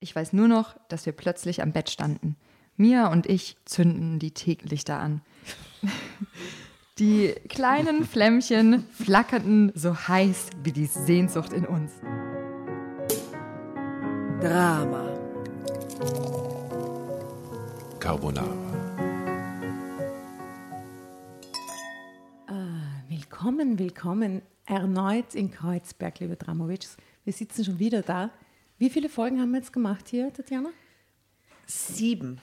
Ich weiß nur noch, dass wir plötzlich am Bett standen. Mia und ich zünden die Teelichter an. Die kleinen Flämmchen flackerten so heiß wie die Sehnsucht in uns. Drama. Carbonara. Willkommen, willkommen erneut in Kreuzberg, liebe Dramovics. Wir sitzen schon wieder da. Wie viele Folgen haben wir jetzt gemacht hier, Tatjana? Sieben.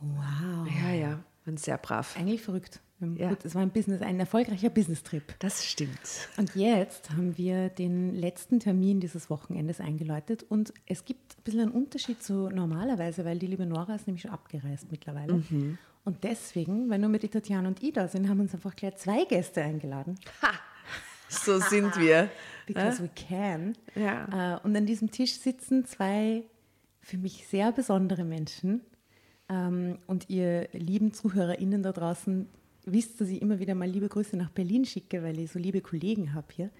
Wow. Ja, ja, waren sehr brav. Eigentlich verrückt. Ja. Gut, es war ein Business, ein erfolgreicher Business-Trip. Das stimmt. Und jetzt haben wir den letzten Termin dieses Wochenendes eingeläutet und es gibt ein bisschen einen Unterschied zu normalerweise, weil die liebe Nora ist nämlich schon abgereist mittlerweile. Mhm. Und deswegen, weil nur mit Tatjana und ich da sind, haben uns einfach gleich zwei Gäste eingeladen. So sind wir. Because we can. Ja. Äh, Und an diesem Tisch sitzen zwei für mich sehr besondere Menschen. Ähm, Und ihr lieben ZuhörerInnen da draußen wisst, dass ich immer wieder mal liebe Grüße nach Berlin schicke, weil ich so liebe Kollegen habe hier.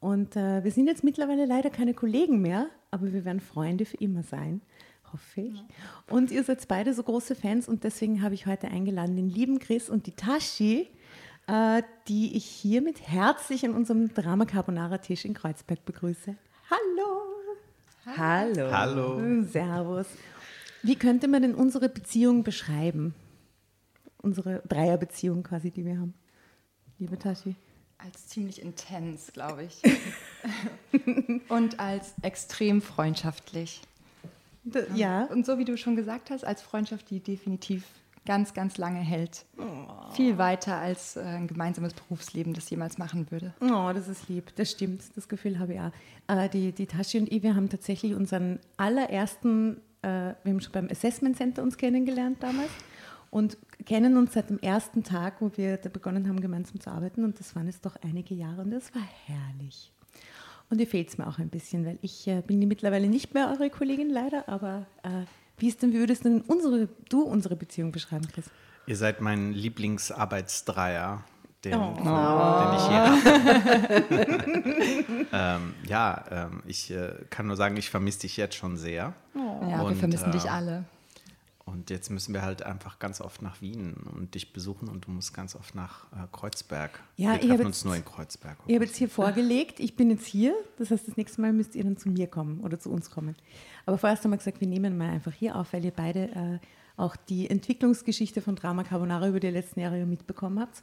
Und äh, wir sind jetzt mittlerweile leider keine Kollegen mehr, aber wir werden Freunde für immer sein, hoffe ich. Und ihr seid beide so große Fans und deswegen habe ich heute eingeladen den lieben Chris und die Tashi, äh, die ich hiermit herzlich an unserem Drama Carbonara Tisch in Kreuzberg begrüße. Hallo! Hallo. Hallo. Servus. Wie könnte man denn unsere Beziehung beschreiben? Unsere Dreierbeziehung quasi, die wir haben. Liebe Tashi. Als ziemlich intens, glaube ich. und als extrem freundschaftlich. Ja. Und so wie du schon gesagt hast, als Freundschaft, die definitiv ganz, ganz lange hält. Viel weiter als äh, ein gemeinsames Berufsleben das jemals machen würde. Oh, das ist lieb. Das stimmt. Das Gefühl habe ich auch. Äh, die, die Tashi und ich, wir haben tatsächlich unseren allerersten, äh, wir haben schon beim Assessment Center uns kennengelernt damals und kennen uns seit dem ersten Tag, wo wir da begonnen haben, gemeinsam zu arbeiten. Und das waren jetzt doch einige Jahre und das war herrlich. Und ihr fehlt es mir auch ein bisschen, weil ich äh, bin mittlerweile nicht mehr eure Kollegin leider, aber äh, wie ist denn, wie würdest denn unsere, du unsere Beziehung beschreiben, Chris? Ihr seid mein Lieblingsarbeitsdreier, den, Oh. den ich je habe. ähm, ja, ähm, ich äh, kann nur sagen, ich vermisse dich jetzt schon sehr. Ja, wir Und, vermissen äh, dich alle. Und jetzt müssen wir halt einfach ganz oft nach Wien und dich besuchen und du musst ganz oft nach äh, Kreuzberg. Ja, wir ich treffen uns jetzt- nur in Kreuzberg. Ich habe jetzt hier vorgelegt, ich bin jetzt hier, das heißt, das nächste Mal müsst ihr dann zu mir kommen oder zu uns kommen. Aber vorerst haben wir gesagt, wir nehmen mal einfach hier auf, weil ihr beide äh, auch die Entwicklungsgeschichte von Drama Carbonara über die letzten Jahre ja mitbekommen habt.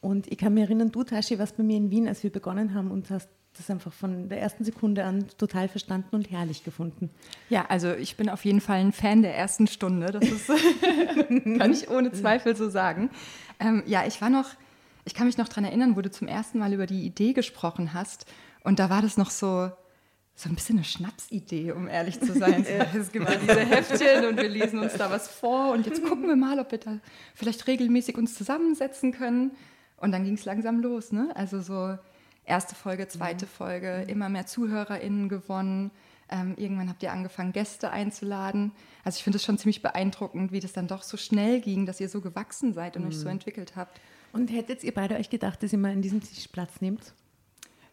Und ich kann mich erinnern, du, Tashi, warst bei mir in Wien, als wir begonnen haben und hast das einfach von der ersten Sekunde an total verstanden und herrlich gefunden. Ja, also ich bin auf jeden Fall ein Fan der ersten Stunde. Das ist, kann ich ohne Zweifel so sagen. Ähm, ja, ich war noch, ich kann mich noch daran erinnern, wo du zum ersten Mal über die Idee gesprochen hast. Und da war das noch so, so ein bisschen eine Schnapsidee, um ehrlich zu sein. Es gibt ja diese Heftchen und wir lesen uns da was vor und jetzt gucken wir mal, ob wir da vielleicht regelmäßig uns zusammensetzen können. Und dann ging es langsam los, ne? Also so erste Folge, zweite Folge, immer mehr ZuhörerInnen gewonnen. Ähm, irgendwann habt ihr angefangen, Gäste einzuladen. Also ich finde es schon ziemlich beeindruckend, wie das dann doch so schnell ging, dass ihr so gewachsen seid und euch so entwickelt habt. Und hättet ihr beide euch gedacht, dass ihr mal an diesem Tisch Platz nehmt?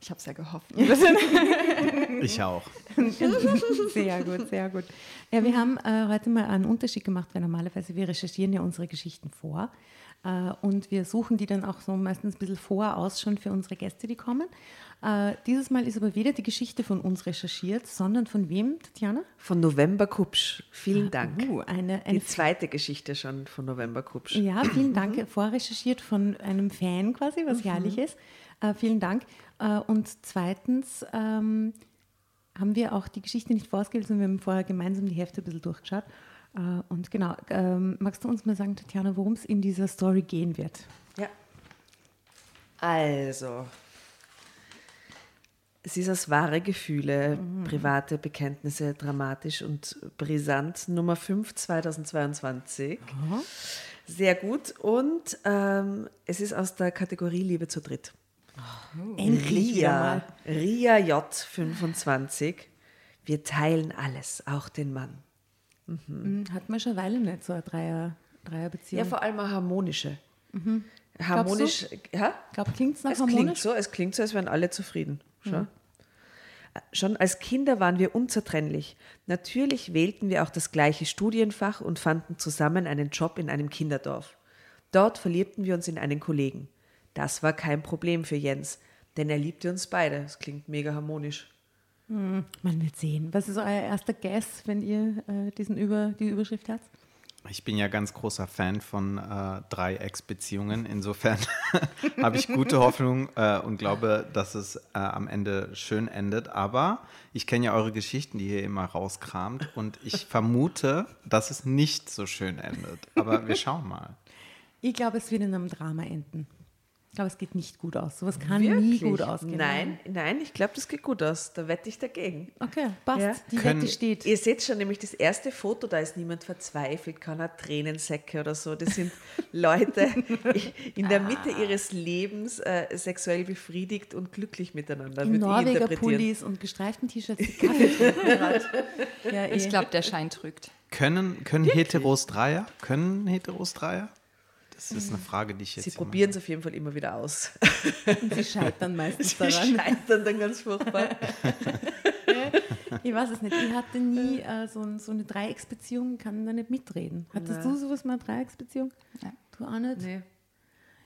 Ich habe es ja gehofft. Ich auch. Sehr gut, sehr gut. Ja, wir haben äh, heute mal einen Unterschied gemacht, weil normalerweise wir recherchieren ja unsere Geschichten vor und wir suchen die dann auch so meistens ein bisschen vor aus schon für unsere Gäste, die kommen. Äh, dieses Mal ist aber weder die Geschichte von uns recherchiert, sondern von wem, Tatjana? Von November Kupsch. Vielen Dank. Uh, eine, eine Die zweite Geschichte schon von November Kupsch. Ja, vielen Dank. Vorrecherchiert von einem Fan quasi, was herrlich ist. Äh, vielen Dank. Äh, und zweitens ähm, haben wir auch die Geschichte nicht vorausgewählt, sondern wir haben vorher gemeinsam die Hefte ein bisschen durchgeschaut. Äh, und genau, ähm, magst du uns mal sagen, Tatjana, worum es in dieser Story gehen wird? Ja. Also, es ist aus wahre Gefühle, private Bekenntnisse, dramatisch und brisant. Nummer 5 2022. Sehr gut. Und ähm, es ist aus der Kategorie Liebe zu dritt. Endlich wieder Ria. Ria J 25. Wir teilen alles, auch den Mann. Hm, Hat man schon eine Weile nicht so eine Dreier, Dreierbeziehung. Ja, vor allem eine harmonische. Harmonisch, ja? ich glaube, klingt es nach Es harmonisch. klingt so, es klingt so, als wären alle zufrieden. Schon. Schon als Kinder waren wir unzertrennlich. Natürlich wählten wir auch das gleiche Studienfach und fanden zusammen einen Job in einem Kinderdorf. Dort verliebten wir uns in einen Kollegen. Das war kein Problem für Jens, denn er liebte uns beide. Das klingt mega harmonisch. Man wird sehen. Was ist euer erster Guess, wenn ihr äh, diesen Über, die Überschrift habt? Ich bin ja ganz großer Fan von äh, Dreiecksbeziehungen. Insofern habe ich gute Hoffnung äh, und glaube, dass es äh, am Ende schön endet. Aber ich kenne ja eure Geschichten, die ihr immer rauskramt. Und ich vermute, dass es nicht so schön endet. Aber wir schauen mal. Ich glaube, es wird in einem Drama enden. Ich glaube, es geht nicht gut aus. Sowas kann nie gut ausgehen. Nein, nein, ich glaube, das geht gut aus. Da wette ich dagegen. Okay, passt. Ja. Die Können- Wette steht. Ihr seht schon nämlich das erste Foto, da ist niemand verzweifelt, keiner Tränensäcke oder so. Das sind Leute in der Mitte ihres Lebens äh, sexuell befriedigt und glücklich miteinander. In Norweger. Pullis und gestreiften T-Shirts. Ja, eh. Ich glaube, der Schein trügt. Können, können Heteros Dreier? Können Heteros Dreier? Das ist eine Frage, die ich jetzt Sie probieren es auf jeden Fall immer wieder aus. sie scheitern meistens Sie daran. scheitern dann ganz furchtbar. Ich weiß es nicht. Ich hatte nie äh, so, ein, so eine Dreiecksbeziehung, kann da nicht mitreden. Hattest du sowas mal, Dreiecksbeziehung? Nein. Du auch nicht? Nee.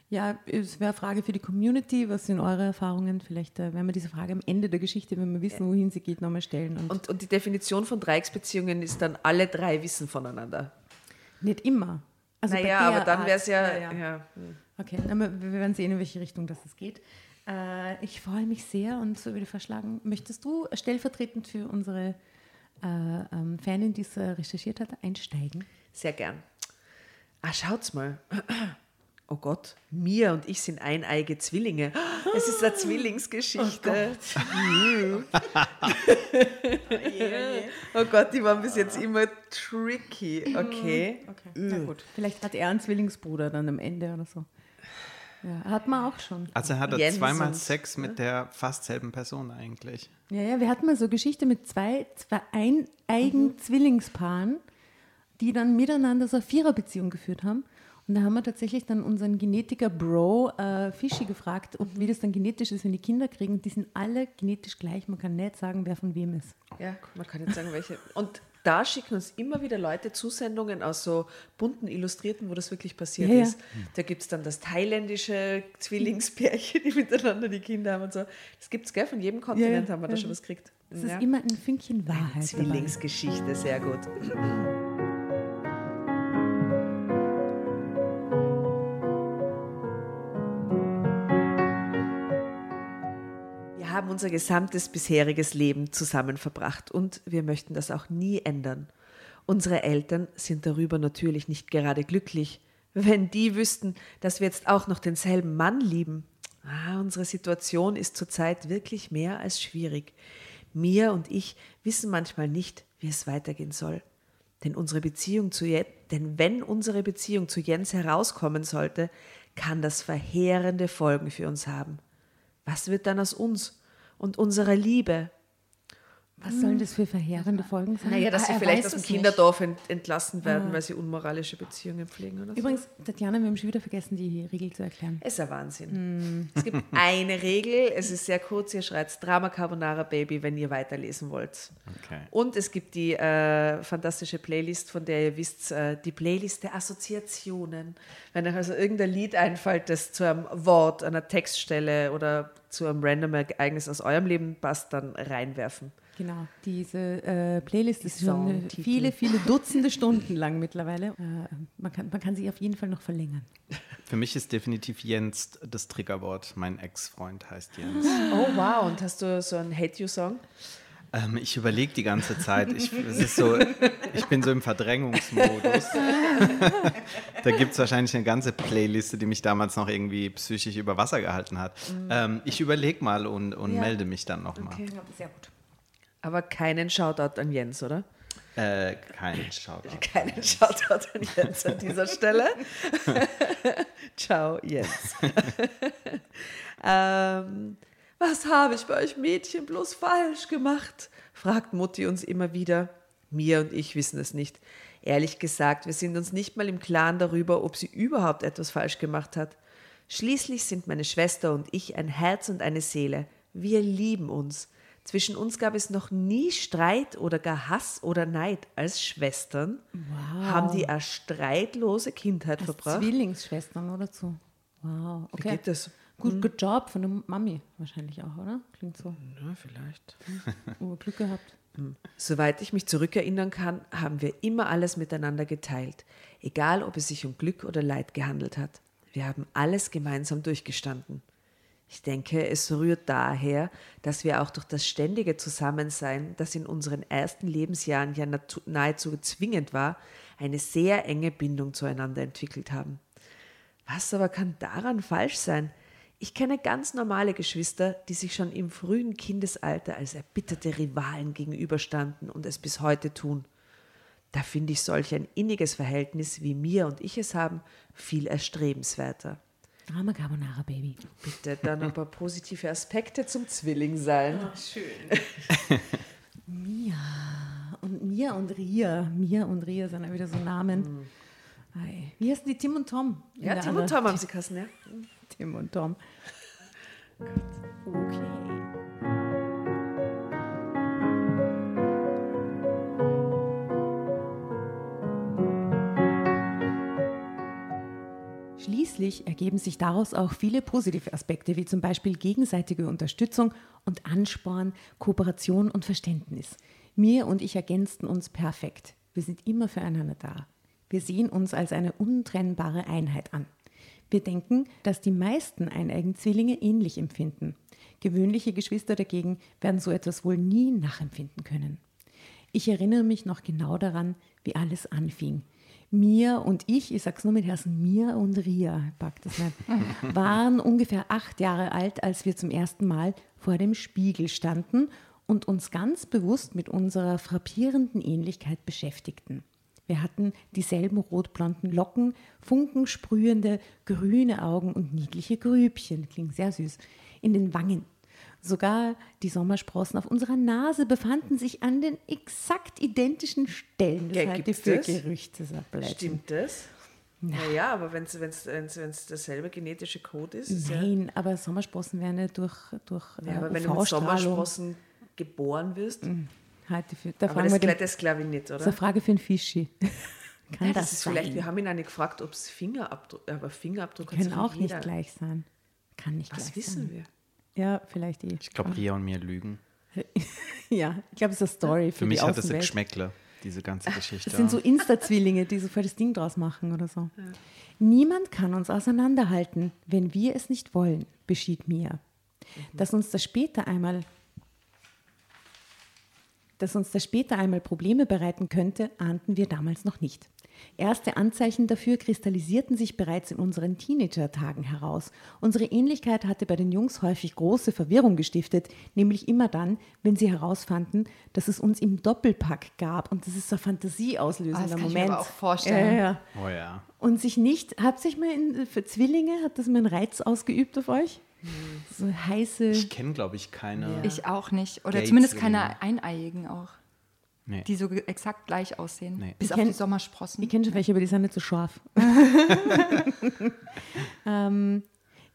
Ja, es wäre eine Frage für die Community. Was sind eure Erfahrungen? Vielleicht äh, werden wir diese Frage am Ende der Geschichte, wenn wir wissen, wohin sie geht, nochmal stellen. Und, Und, und die Definition von Dreiecksbeziehungen ist dann, alle drei wissen voneinander. nicht immer. Also naja, aber dann wäre es ja, ja. ja. Okay, na, wir werden sehen, in welche Richtung das geht. Äh, ich freue mich sehr und so würde ich vorschlagen, möchtest du stellvertretend für unsere äh, ähm, Fanin, die es äh, recherchiert hat, einsteigen? Sehr gern. Ah, schaut's mal. Oh Gott, Mia und ich sind eineige Zwillinge. Es ist eine Zwillingsgeschichte. Oh Gott, die waren bis jetzt immer tricky. Okay. Okay, na gut. Vielleicht hat er einen Zwillingsbruder dann am Ende oder so. Ja, hat man auch schon. Also er hatte Jens zweimal Sex mit der fast selben Person eigentlich. Ja, ja, wir hatten mal so Geschichte mit zwei, zwei eineigen Zwillingspaaren, die dann miteinander so eine Viererbeziehung geführt haben. Und da haben wir tatsächlich dann unseren Genetiker Bro äh, Fischi gefragt, ob, wie das dann genetisch ist, wenn die Kinder kriegen. Die sind alle genetisch gleich. Man kann nicht sagen, wer von wem ist. Ja, man kann jetzt sagen, welche. Und da schicken uns immer wieder Leute Zusendungen aus so bunten Illustrierten, wo das wirklich passiert Ja, ja. ist. Da gibt es dann das thailändische Zwillingspärchen, die miteinander die Kinder haben und so. Das gibt es, gell? Von jedem Kontinent ja, haben wir da schon was gekriegt. Es ist immer ein Fünkchen Wahrheit. Zwillingsgeschichte, sehr gut. Haben unser gesamtes bisheriges Leben zusammen verbracht und wir möchten das auch nie ändern. Unsere Eltern sind darüber natürlich nicht gerade glücklich. Wenn die wüssten, dass wir jetzt auch noch denselben Mann lieben. Ah, unsere Situation ist zurzeit wirklich mehr als schwierig. Mia und ich wissen manchmal nicht, wie es weitergehen soll. Denn unsere Beziehung zu Jens, denn wenn unsere Beziehung zu Jens herauskommen sollte, kann das verheerende Folgen für uns haben. Was wird dann aus uns und unserer Liebe? Was sollen das für verheerende Folgen sein? Naja, dass Ah, sie er vielleicht aus dem. Kinderdorf ent entlassen werden, weil sie unmoralische Beziehungen pflegen oder so. Übrigens, Tatjana, wir haben schon wieder vergessen, die Regel zu erklären. Es ist ein Wahnsinn. Es gibt eine Regel, es ist sehr kurz, ihr schreibt Drama Carbonara Baby, wenn ihr weiterlesen wollt. Okay. Und es gibt die äh, fantastische Playlist, von der ihr wisst, äh, die Playlist der Assoziationen. Wenn euch also irgendein Lied einfällt, das zu einem Wort, einer Textstelle oder zu einem random Ereignis aus eurem Leben passt, dann reinwerfen. Genau, diese äh, Playlist ist schon viele, viele Dutzende Stunden lang mittlerweile. Äh, man, kann, man kann sie auf jeden Fall noch verlängern. Für mich ist definitiv Jens das Triggerwort. Mein Ex-Freund heißt Jens. Oh wow, und hast du so einen Hate-You-Song? Ähm, ich überlege die ganze Zeit. Ich, es ist so, ich bin so im Verdrängungsmodus. da gibt es wahrscheinlich eine ganze Playliste, die mich damals noch irgendwie psychisch über Wasser gehalten hat. Ähm, ich überlege mal und, und Ja. melde mich dann nochmal. Okay. sehr gut. Aber keinen Shoutout an Jens, oder? Äh, kein Shoutout. Keinen Shoutout an Jens an dieser Stelle. Ciao, Jens. ähm, was habe ich bei euch Mädchen bloß falsch gemacht? fragt Mutti uns immer wieder. Mir und ich wissen es nicht. Ehrlich gesagt, wir sind uns nicht mal im Klaren darüber, ob sie überhaupt etwas falsch gemacht hat. Schließlich sind meine Schwester und ich ein Herz und eine Seele. Wir lieben uns. Zwischen uns gab es noch nie Streit oder gar Hass oder Neid. Als Schwestern haben die eine streitlose Kindheit verbracht. Zwillingsschwestern oder so. Wow. Wie Okay. geht das? Gut, good job von der Mami wahrscheinlich auch, oder? Klingt so. Ja, vielleicht. Oh, Glück gehabt. Soweit ich mich zurückerinnern kann, haben wir immer alles miteinander geteilt, egal ob es sich um Glück oder Leid gehandelt hat. Wir haben alles gemeinsam durchgestanden. Ich denke, es rührt daher, dass wir auch durch das ständige Zusammensein, das in unseren ersten Lebensjahren ja nahezu zwingend war, eine sehr enge Bindung zueinander entwickelt haben. Was aber kann daran falsch sein? Ich kenne ganz normale Geschwister, die sich schon im frühen Kindesalter als erbitterte Rivalen gegenüberstanden und es bis heute tun. Da finde ich solch ein inniges Verhältnis, wie mir und ich es haben, viel erstrebenswerter. Drama Carbonara, Baby. Bitte dann ein paar positive Aspekte zum Zwillingsein. Mia. Und Mia und Ria. Mia und Ria sind ja wieder so Namen. Ei. Wie heißen die? Tim und Tom? Ja, Tim und Tom haben sie Kassen, ja? Tim und Tom. Okay. Schließlich ergeben sich daraus auch viele positive Aspekte, wie zum Beispiel gegenseitige Unterstützung und Ansporn, Kooperation und Verständnis. Mir und ich ergänzten uns perfekt. Wir sind immer füreinander da. Wir sehen uns als eine untrennbare Einheit an. Wir denken, dass die meisten eineigen Zwillinge ähnlich empfinden. Gewöhnliche Geschwister dagegen werden so etwas wohl nie nachempfinden können. Ich erinnere mich noch genau daran, wie alles anfing. Mir und ich, ich sag's nur mit Herzen, Mir und Ria, ich pack das nicht, waren ungefähr acht Jahre alt, als wir zum ersten Mal vor dem Spiegel standen und uns ganz bewusst mit unserer frappierenden Ähnlichkeit beschäftigten. Wir hatten dieselben rotblonden Locken, funkensprühende grüne Augen und niedliche Grübchen, klingt sehr süß, in den Wangen. Sogar die Sommersprossen auf unserer Nase befanden sich an den exakt identischen Stellen. Ja, Das ich gibt's für das? Gerüchte, Blödsinn. Stimmt das? Naja, aber wenn es wenn's, wenn's, wenn's derselbe genetische Code ist, ist ja, Nein, aber Sommersprossen werden ja durch, durch ja, aber wenn du mit Sommersprossen geboren wirst, Halte ich für, da aber das, wir den, das glaube ich nicht, das ist oder? eine Frage für einen Fischi. Kann Ja, das, das ist sein? vielleicht, wir haben ihn auch nicht gefragt, ob es Fingerabdruck, aber Fingerabdruck Können auch jeder. nicht gleich sein. Kann nicht Was gleich wissen sein. wir? Ja, vielleicht eh. Ich glaube, Ria und mir lügen. Ja, ich glaube, es ist eine Story für, Für mich die hat es ein. Geschmäckle, diese ganze Geschichte. Das sind so Insta-Zwillinge, die so voll das Ding draus machen oder so. Niemand kann uns auseinanderhalten, wenn wir es nicht wollen, beschied Mia. Dass uns das später einmal dass uns das später einmal Probleme bereiten könnte, ahnten wir damals noch nicht. Erste Anzeichen dafür kristallisierten sich bereits in unseren Teenager-Tagen heraus. Unsere Ähnlichkeit hatte bei den Jungs häufig große Verwirrung gestiftet, nämlich immer dann, wenn sie herausfanden, dass es uns im Doppelpack gab. Und das ist so ein fantasieauslösender Ah, das kann ich mir Moment. aber auch vorstellen. Ja. oh ja. Und sich nicht, hat sich mal in, für Zwillinge, hat das mal einen Reiz ausgeübt auf euch? So heiße. Ich kenne, glaube ich, keine. Ich auch nicht. Oder zumindest keine Eineiigen auch, Nee. die so exakt gleich aussehen. Nee. Bis Ich auf kenn- die Sommersprossen. Ich kenne schon welche, aber die sind nicht so scharf. ähm,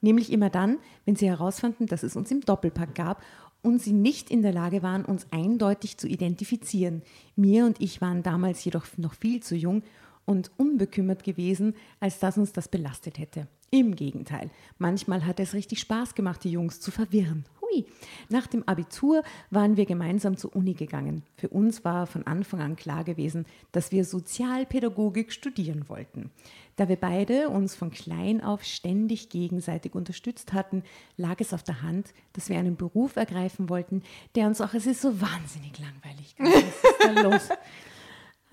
nämlich immer dann, wenn sie herausfanden, dass es uns im Doppelpack gab und sie nicht in der Lage waren, uns eindeutig zu identifizieren. Mir und ich waren damals jedoch noch viel zu jung und unbekümmert gewesen, als dass uns das belastet hätte. Im Gegenteil, manchmal hat es richtig Spaß gemacht, die Jungs zu verwirren. Hui. Nach dem Abitur waren wir gemeinsam zur Uni gegangen. Für uns war von Anfang an klar gewesen, dass wir Sozialpädagogik studieren wollten. Da wir beide uns von klein auf ständig gegenseitig unterstützt hatten, lag es auf der Hand, dass wir einen Beruf ergreifen wollten, der uns auch, es ist so wahnsinnig langweilig. Was ist da los?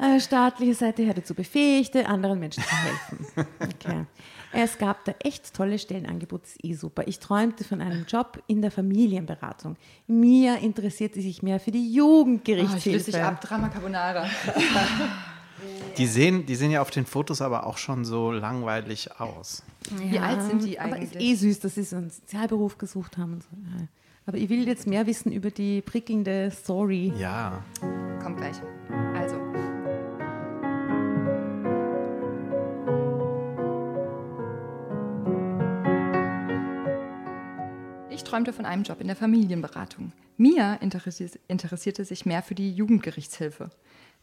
Äh, staatliche Seite her dazu befähigte, anderen Menschen zu helfen. Okay. Es gab da echt tolle Stellenangebote, das ist eh super. Ich träumte von einem Job in der Familienberatung. Mia interessierte sich mehr für die Oh, ich Jugendgerichtshilfe. löse dich ab, Drama Carbonara. Die sehen, die sehen ja auf den Fotos aber auch schon so langweilig aus. Wie alt sind die Aber ist eigentlich? eh süß, dass sie so einen Sozialberuf gesucht haben. Und so. Ja. Aber ich will jetzt mehr wissen über die prickelnde Story. Ja. Kommt gleich. Träumte von einem Job in der Familienberatung. Mia interessierte, sich mehr für die Jugendgerichtshilfe.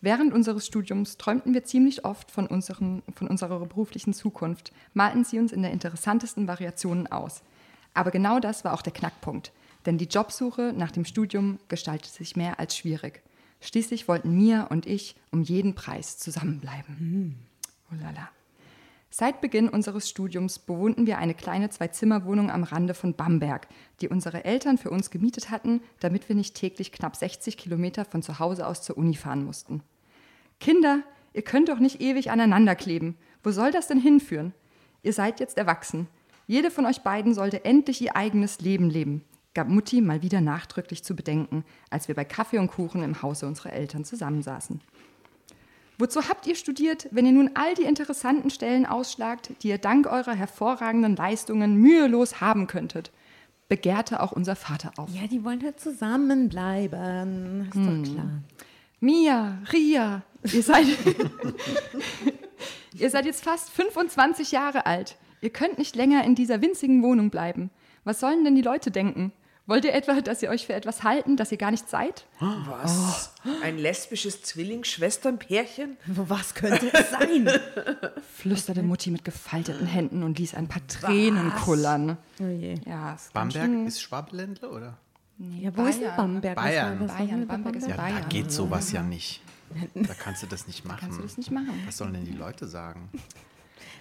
Während unseres Studiums träumten wir ziemlich oft von, unseren, von unserer beruflichen Zukunft, malten sie uns in der interessantesten Variationen aus. Aber genau das war auch der Knackpunkt, denn die Jobsuche nach dem Studium gestaltete sich mehr als schwierig. Schließlich wollten Mia und ich um jeden Preis zusammenbleiben. Mhm. Oh lala. Seit Beginn unseres Studiums bewohnten wir eine kleine Zwei-Zimmer-Wohnung am Rande von Bamberg, die unsere Eltern für uns gemietet hatten, damit wir nicht täglich knapp 60 Kilometer von zu Hause aus zur Uni fahren mussten. Kinder, ihr könnt doch nicht ewig aneinander kleben. Wo soll das denn hinführen? Ihr seid jetzt erwachsen. Jede von euch beiden sollte endlich ihr eigenes Leben leben, gab Mutti mal wieder nachdrücklich zu bedenken, als wir bei Kaffee und Kuchen im Hause unserer Eltern zusammensaßen. Wozu habt ihr studiert, wenn ihr nun all die interessanten Stellen ausschlagt, die ihr dank eurer hervorragenden Leistungen mühelos haben könntet? Begehrte auch unser Vater auf. Ja, die wollen halt zusammenbleiben. Ist hm. doch klar. Mia, Ria, ihr seid, ihr seid jetzt fast 25 Jahre alt. Ihr könnt nicht länger in dieser winzigen Wohnung bleiben. Was sollen denn die Leute denken? Wollt ihr etwa, dass ihr euch für etwas halten, das ihr gar nicht seid? Was? Oh. Ein lesbisches Zwillingsschwesternpärchen? Was könnte es sein? Flüsterte Mutti mit gefalteten Händen und ließ ein paar Tränen Was? kullern. Oh je. Ja, Bamberg ist Schwabeländle, oder? Nee, ja, wo Bayern. ist denn Bamberg? Bayern. Was Bayern. Bamberg ist ja, Bayern. Da geht sowas ja nicht. Da kannst du das nicht machen. Kannst du das nicht machen. Was sollen denn die Leute sagen?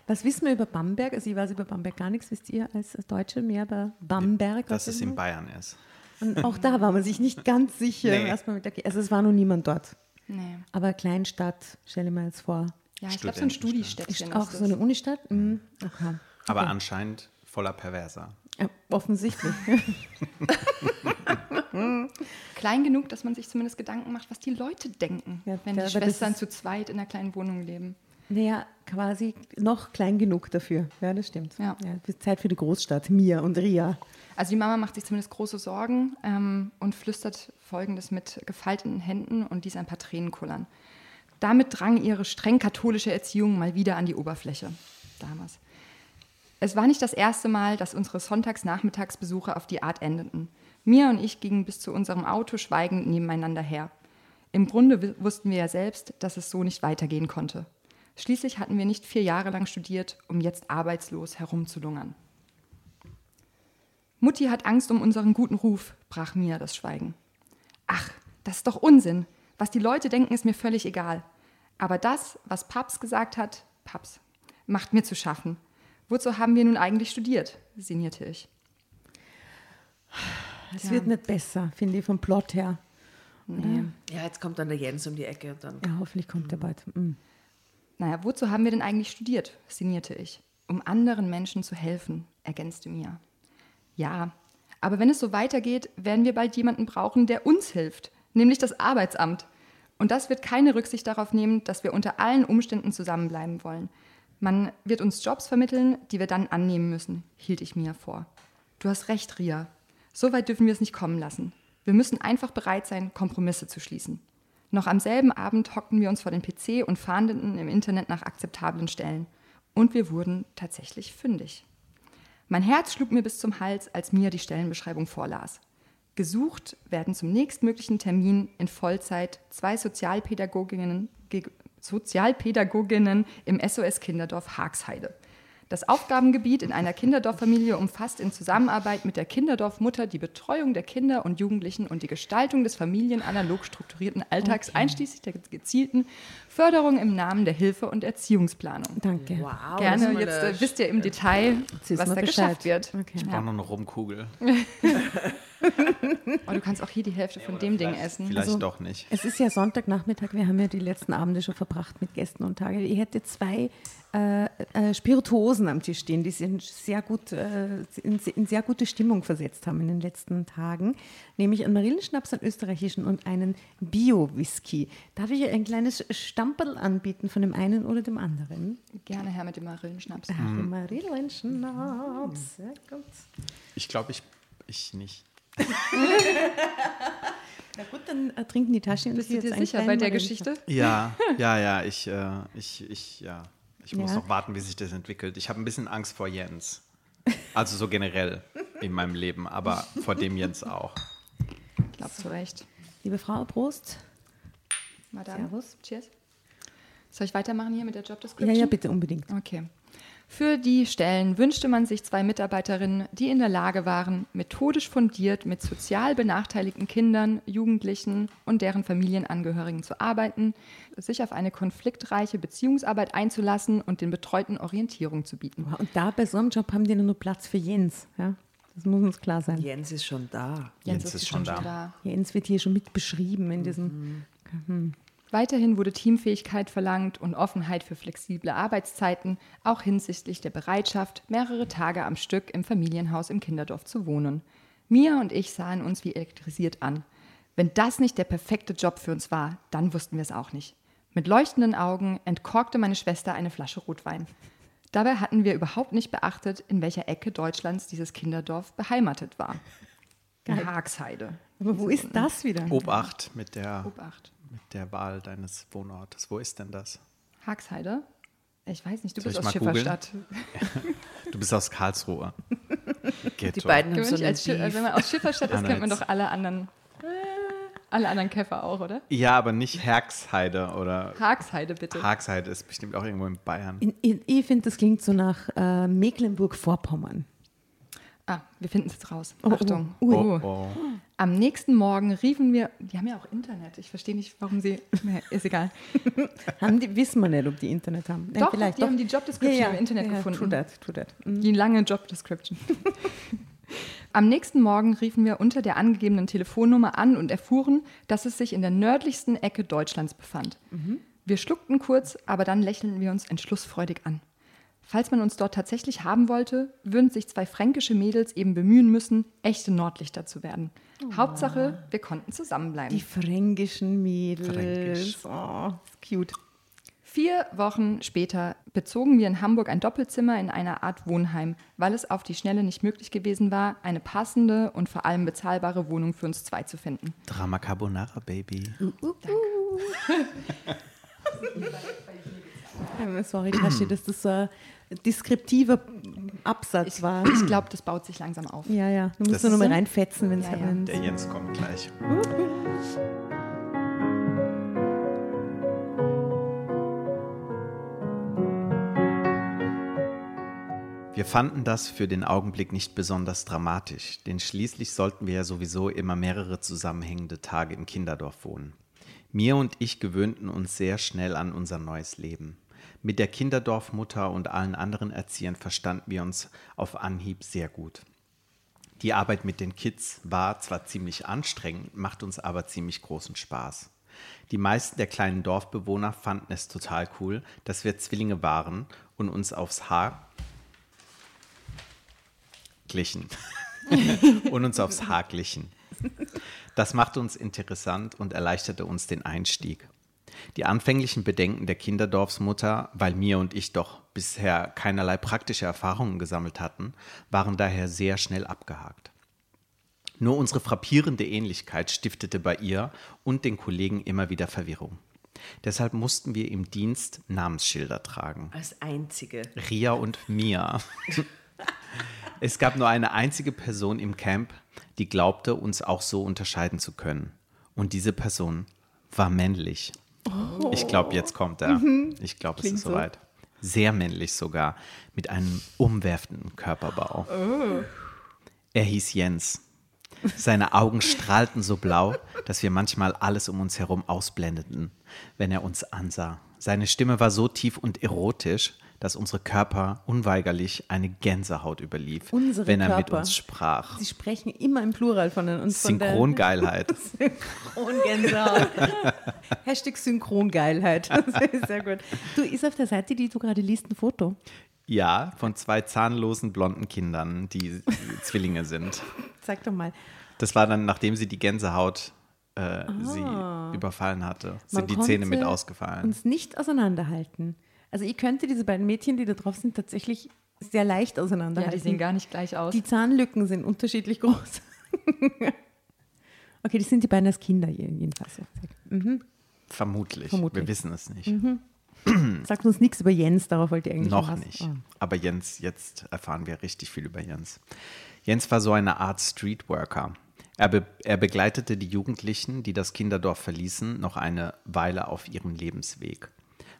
Was wissen wir über Bamberg? Also ich weiß über Bamberg gar nichts. Wisst ihr als Deutsche mehr über Bamberg? Dass es in Bayern ist. Und auch da war man sich nicht ganz sicher. Nee. Also es war noch niemand dort. Nee. Aber Kleinstadt, stell dir mal jetzt vor. Ja, ich glaube so ein Studistädtchen. Auch so eine Unistadt? Mhm. Okay. Aber anscheinend voller Perverser. Ja, offensichtlich. Klein genug, dass man sich zumindest Gedanken macht, was die Leute denken, ja, wenn die Schwestern zu zweit in einer kleinen Wohnung leben. Naja, quasi noch klein genug dafür. Ja, das stimmt. Ja. Ja, Zeit für die Großstadt, Mia und Ria. Also die Mama macht sich zumindest große Sorgen ähm, und flüstert Folgendes mit gefalteten Händen und dies ein paar Tränen kullern. Damit drang ihre streng katholische Erziehung mal wieder an die Oberfläche damals. Es war nicht das erste Mal, dass unsere Sonntagsnachmittagsbesuche auf die Art endeten. Mia und ich gingen bis zu unserem Auto schweigend nebeneinander her. Im Grunde wussten wir ja selbst, dass es so nicht weitergehen konnte. Schließlich hatten wir nicht vier Jahre lang studiert, um jetzt arbeitslos herumzulungern. Mutti hat Angst um unseren guten Ruf, brach Mia das Schweigen. Ach, das ist doch Unsinn. Was die Leute denken, ist mir völlig egal. Aber das, was Paps gesagt hat, Paps, macht mir zu schaffen. Wozu haben wir nun eigentlich studiert? sinnierte ich. Es ja. wird nicht besser, finde ich, vom Plot her. Nee. Ja, jetzt kommt dann der Jens um die Ecke und dann. Ja, hoffentlich kommt er bald. Mhm. Naja, wozu haben wir denn eigentlich studiert? sinnierte ich. Um anderen Menschen zu helfen, ergänzte Mia. Ja, aber wenn es so weitergeht, werden wir bald jemanden brauchen, der uns hilft, nämlich das Arbeitsamt. Und das wird keine Rücksicht darauf nehmen, dass wir unter allen Umständen zusammenbleiben wollen. Man wird uns Jobs vermitteln, die wir dann annehmen müssen, hielt ich Mia vor. Du hast recht, Ria. So weit dürfen wir es nicht kommen lassen. Wir müssen einfach bereit sein, Kompromisse zu schließen. Noch am selben Abend hockten wir uns vor den PC und fahndeten im Internet nach akzeptablen Stellen. Und wir wurden tatsächlich fündig. Mein Herz schlug mir bis zum Hals, als Mia die Stellenbeschreibung vorlas. Gesucht werden zum nächstmöglichen Termin in Vollzeit zwei Sozialpädagoginnen, Sozialpädagoginnen im SOS Kinderdorf Haagsheide. Das Aufgabengebiet in einer Kinderdorffamilie umfasst in Zusammenarbeit mit der Kinderdorfmutter die Betreuung der Kinder und Jugendlichen und die Gestaltung des familienanalog strukturierten Alltags, okay. einschließlich der gezielten Förderung im Namen der Hilfe- und Erziehungsplanung. Danke. Wow, Gerne, jetzt äh, wisst ihr im Detail, was da Bescheid. geschafft wird. Okay. Ich brauche noch eine Rumkugel. oh, du kannst auch hier die Hälfte von dem Ding essen. Vielleicht also, doch nicht. Es ist ja Sonntagnachmittag, wir haben ja die letzten Abende schon verbracht mit Gästen und Tage. Ich hätte zwei äh, äh, Spirituosen am Tisch stehen, die sie in sehr, gut, äh, in, in, sehr gute Stimmung versetzt haben in den letzten Tagen. Nämlich einen Marillenschnaps, einen österreichischen und einen Bio-Whisky. Darf ich ein kleines Stamperl anbieten von dem einen oder dem anderen? Gerne, Herr, mit dem Marillenschnaps. Ach, mhm. Marillenschnaps, sehr gut. Ich glaube, ich, ich nicht. Na gut, dann äh, trinken die Taschen. Bist du dir sicher bei der Geschichte? Ja, ja, ja, ich, äh, ich, ich, ja. Ich muss ja. noch warten, wie sich das entwickelt. Ich habe ein bisschen Angst vor Jens. Also so generell in meinem Leben, aber vor dem Jens auch. Ich glaube zu Recht. Liebe Frau, Prost. Madame. Servus. Cheers. Soll ich weitermachen hier mit der Job Ja, ja, bitte, unbedingt. Okay. Für die Stellen wünschte man sich zwei Mitarbeiterinnen, die in der Lage waren, methodisch fundiert mit sozial benachteiligten Kindern, Jugendlichen und deren Familienangehörigen zu arbeiten, sich auf eine konfliktreiche Beziehungsarbeit einzulassen und den Betreuten Orientierung zu bieten. Und da bei so einem Job haben die nur Platz für Jens. Ja? Das muss uns klar sein. Jens ist schon da. Jens ist schon bestimmt da. Jens wird hier schon mit beschrieben in diesem. Weiterhin wurde Teamfähigkeit verlangt und Offenheit für flexible Arbeitszeiten, auch hinsichtlich der Bereitschaft, mehrere Tage am Stück im Familienhaus im Kinderdorf zu wohnen. Mia und ich sahen uns wie elektrisiert an. Wenn das nicht der perfekte Job für uns war, dann wussten wir es auch nicht. Mit leuchtenden Augen entkorkte meine Schwester eine Flasche Rotwein. Dabei hatten wir überhaupt nicht beachtet, in welcher Ecke Deutschlands dieses Kinderdorf beheimatet war. In Haagsheide. Aber wo ist das wieder? Obacht mit der, Obacht. Mit der Wahl deines Wohnortes. Wo ist denn das? Haagsheide? Ich weiß nicht, du Soll bist aus? Schifferstadt. Du bist aus Karlsruhe. Geht Die doch. beiden haben so Gewöhnlich einen als äh, wenn man aus Schifferstadt ist, kennt man doch alle anderen, alle anderen Käfer auch, oder? Ja, aber nicht Herxheide oder Haagsheide bitte. Haagsheide ist bestimmt auch irgendwo in Bayern. In, in, ich finde, das klingt so nach äh, Mecklenburg-Vorpommern. Ah, wir finden es jetzt raus. Oh, oh, Achtung. Oh, oh. Am nächsten Morgen riefen wir, die haben ja auch Internet. Ich verstehe nicht, warum sie, nee, ist egal. Haben die, wissen wir nicht, ob die Internet haben. Doch, die haben die Job Description im Internet gefunden. True that, true that. Mhm. Die lange Job Description. Am nächsten Morgen riefen wir unter der angegebenen Telefonnummer an und erfuhren, dass es sich in der nördlichsten Ecke Deutschlands befand. Wir schluckten kurz, aber dann lächelten wir uns entschlussfreudig an. Falls man uns dort tatsächlich haben wollte, würden sich zwei fränkische Mädels eben bemühen müssen, echte Nordlichter zu werden. Hauptsache, wir konnten zusammenbleiben. Die fränkischen Mädels. Fränkisch. Oh, ist cute. Vier Wochen später bezogen wir in Hamburg ein Doppelzimmer in einer Art Wohnheim, weil es auf die Schnelle nicht möglich gewesen war, eine passende und vor allem bezahlbare Wohnung für uns zwei zu finden. Drama Carbonara, Baby. Ähm, Sorry, Tashi, dass das so ein deskriptiver Absatz war. Ich glaube, das baut sich langsam auf. Ja, ja. Du musst Das nur noch mal reinfetzen, wenn es Ja, ja. Der Jens kommt gleich. Wir fanden das für den Augenblick nicht besonders dramatisch, denn schließlich sollten wir ja sowieso immer mehrere zusammenhängende Tage im Kinderdorf wohnen. Mir und ich gewöhnten uns sehr schnell an unser neues Leben. Mit der Kinderdorfmutter und allen anderen Erziehern verstanden wir uns auf Anhieb sehr gut. Die Arbeit mit den Kids war zwar ziemlich anstrengend, macht uns aber ziemlich großen Spaß. Die meisten der kleinen Dorfbewohner fanden es total cool, dass wir Zwillinge waren und uns aufs Haar glichen. und uns aufs Haar glichen. Das machte uns interessant und erleichterte uns den Einstieg. Die anfänglichen Bedenken der Kinderdorfsmutter, weil mir und ich doch bisher keinerlei praktische Erfahrungen gesammelt hatten, waren daher sehr schnell abgehakt. Nur unsere frappierende Ähnlichkeit stiftete bei ihr und den Kollegen immer wieder Verwirrung. Deshalb mussten wir im Dienst Namensschilder tragen. Als einzige. Ria und Mia. Es gab nur eine einzige Person im Camp, die glaubte, uns auch so unterscheiden zu können. Und diese Person war männlich. Ich glaube, jetzt kommt er. Ich glaube, es ist so. soweit. Sehr männlich sogar, mit einem umwerfenden Körperbau. Er hieß Jens. Seine Augen strahlten so blau, dass wir manchmal alles um uns herum ausblendeten, wenn er uns ansah. Seine Stimme war so tief und erotisch, dass unsere Körper unweigerlich eine Gänsehaut überlief, Unsere wenn er mit Körper. uns sprach. Sie sprechen immer im Plural von der Synchrongeilheit. Synchrongänsehaut. Hashtag Synchrongeilheit. Sehr gut. Du, ist auf der Seite, die du gerade liest, ein Foto. Ja, von zwei zahnlosen blonden Kindern, die Zwillinge sind. Sag doch mal. Das war dann, nachdem sie die Gänsehaut äh, sie überfallen hatte, sind Man die Zähne mit ausgefallen. Uns nicht auseinanderhalten. Also ich könnte diese beiden Mädchen, die da drauf sind, tatsächlich sehr leicht Ja, auseinanderhalten. die sehen gar nicht gleich aus. Die Zahnlücken sind unterschiedlich groß. okay, die sind die beiden als Kinder je- jedenfalls. Vermutlich. Vermutlich. Wir wissen es nicht. Sagt uns nichts über Jens, darauf wollte ich eigentlich Noch hinaus. nicht. Ah. Aber Jens, jetzt erfahren wir richtig viel über Jens. Jens war so eine Art Streetworker. Er, be er begleitete die Jugendlichen, die das Kinderdorf verließen, noch eine Weile auf ihrem Lebensweg.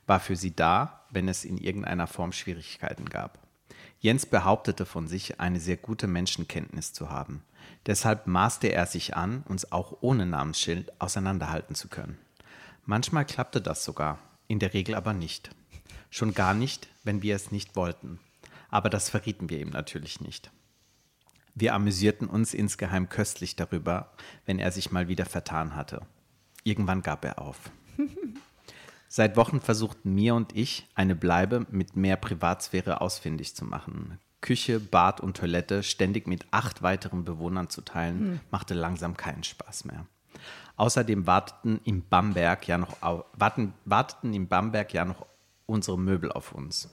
War für sie da, wenn es in irgendeiner Form Schwierigkeiten gab. Jens behauptete von sich, eine sehr gute Menschenkenntnis zu haben. Deshalb maßte er sich an, uns auch ohne Namensschild auseinanderhalten zu können. Manchmal klappte das sogar, in der Regel aber nicht. Schon gar nicht, wenn wir es nicht wollten. Aber das verrieten wir ihm natürlich nicht. Wir amüsierten uns insgeheim köstlich darüber, wenn er sich mal wieder vertan hatte. Irgendwann gab er auf. Seit Wochen versuchten mir und ich, eine Bleibe mit mehr Privatsphäre ausfindig zu machen. Küche, Bad und Toilette ständig mit acht weiteren Bewohnern zu teilen, hm. machte langsam keinen Spaß mehr. Außerdem warteten im Bamberg ja noch, warten, warteten im Bamberg ja noch unsere Möbel auf uns.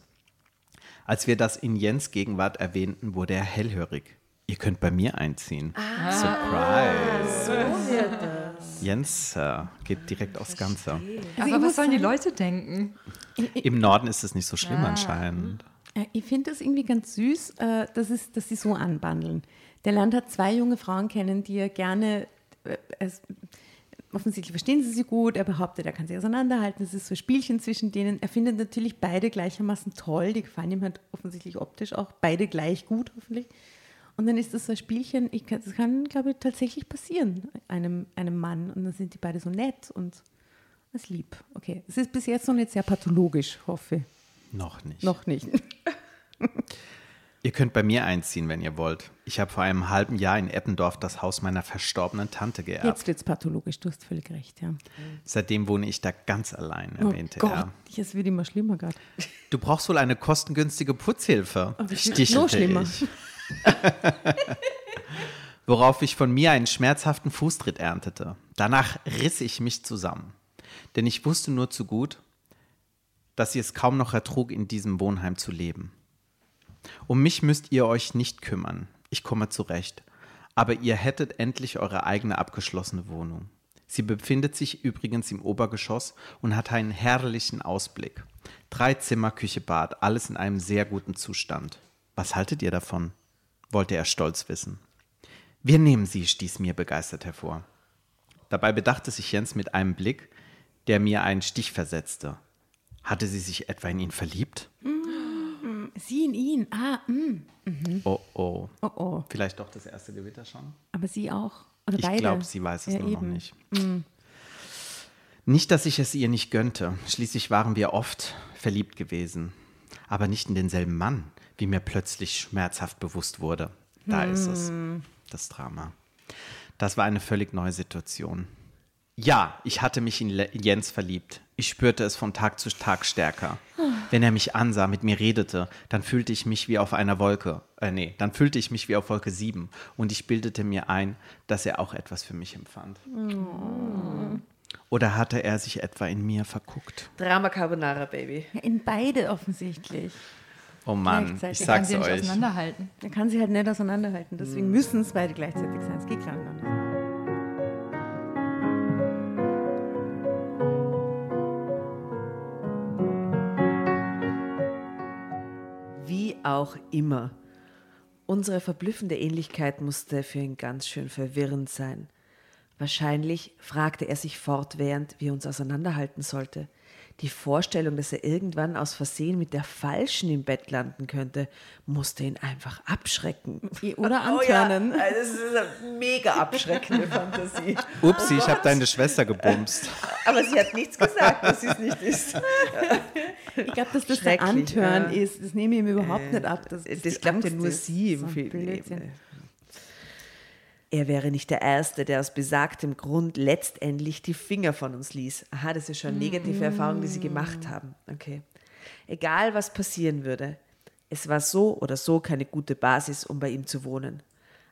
Als wir das in Jens Gegenwart erwähnten, wurde er hellhörig. Ihr könnt bei mir einziehen. Ah, Surprise. So wird das. Jens äh, geht direkt aufs Ganze. Aber was sollen die Leute denken? Im Norden ist es nicht so schlimm ah. anscheinend. Ich finde das irgendwie ganz süß, äh, dass, es, dass sie so anbandeln. Der Land hat zwei junge Frauen kennen, die er gerne, äh, es, offensichtlich verstehen sie sie gut, er behauptet, er kann sie auseinanderhalten, es ist so ein Spielchen zwischen denen. Er findet natürlich beide gleichermaßen toll, die gefallen ihm halt offensichtlich optisch auch, beide gleich gut hoffentlich. Und dann ist das so ein Spielchen, ich, das kann, glaube ich, tatsächlich passieren, einem, einem Mann. Und dann sind die beide so nett und es lieb. Okay, es ist bis jetzt noch nicht sehr pathologisch, hoffe ich. Noch nicht. Noch nicht. Ihr könnt bei mir einziehen, wenn ihr wollt. Ich habe vor einem halben Jahr in Eppendorf das Haus meiner verstorbenen Tante geerbt. Jetzt wird es pathologisch, du hast völlig recht, ja. Seitdem wohne ich da ganz allein, oh erwähnte oh Gott, er. Es wird immer schlimmer gerade. Du brauchst wohl eine kostengünstige Putzhilfe. Oh, Stichelte noch schlimmer. Ich. Worauf ich von mir einen schmerzhaften Fußtritt erntete. Danach riss ich mich zusammen. Denn ich wusste nur zu gut, dass sie es kaum noch ertrug, in diesem Wohnheim zu leben. Um mich müsst ihr euch nicht kümmern, ich komme zurecht, aber ihr hättet endlich eure eigene abgeschlossene Wohnung. Sie befindet sich übrigens im Obergeschoss und hat einen herrlichen Ausblick. Drei Zimmer, Küche, Bad, alles in einem sehr guten Zustand. Was haltet ihr davon? Wollte er stolz wissen. Wir nehmen sie, stieß mir begeistert hervor. Dabei bedachte sich Jens mit einem Blick, der mir einen Stich versetzte. Hatte sie sich etwa in ihn verliebt? Mm, sie in ihn, ah, mm. Mhm. Oh, oh. Oh, oh. Vielleicht doch das erste Gewitter schon? Aber sie auch. Oder ich glaube, sie weiß es ja, nur eben. noch nicht. Mm. Nicht, dass ich es ihr nicht gönnte. Schließlich waren wir oft verliebt gewesen. Aber nicht in denselben Mann, wie mir plötzlich schmerzhaft bewusst wurde. Da hm. ist es, das Drama. Das war eine völlig neue Situation. Ja, ich hatte mich in Jens verliebt. Ich spürte es von Tag zu Tag stärker. Wenn er mich ansah, mit mir redete, dann fühlte ich mich wie auf einer Wolke. Äh, nee, dann fühlte ich mich wie auf Wolke 7 und ich bildete mir ein, dass er auch etwas für mich empfand. Oh. Oder hatte er sich etwa in mir verguckt? Drama Carbonara, Baby. In beide offensichtlich. Oh Mann, ich sag's euch. Nicht auseinanderhalten. Er kann sie halt nicht auseinanderhalten. Deswegen müssen es beide gleichzeitig sein. Es geht gar nicht anders. auch immer. Unsere verblüffende Ähnlichkeit musste für ihn ganz schön verwirrend sein. Wahrscheinlich fragte er sich fortwährend, wie er uns auseinanderhalten sollte. Die Vorstellung, dass er irgendwann aus Versehen mit der Falschen im Bett landen könnte, musste ihn einfach abschrecken. Oder antörnen. Oh ja, das ist eine mega abschreckende Fantasie. Upsi, ich habe deine Schwester gebumst. Aber sie hat nichts gesagt, dass sie es nicht ist. Ich glaube, dass das der Antören ja. ist, das nehme ich ihm überhaupt nicht ab. Das, das glaubt ja nur sie im Film. Er wäre nicht der Erste, der aus besagtem Grund letztendlich die Finger von uns ließ. Aha, das ist schon eine negative Erfahrung, die sie gemacht haben. Okay. Egal, was passieren würde, es war so oder so keine gute Basis, um bei ihm zu wohnen.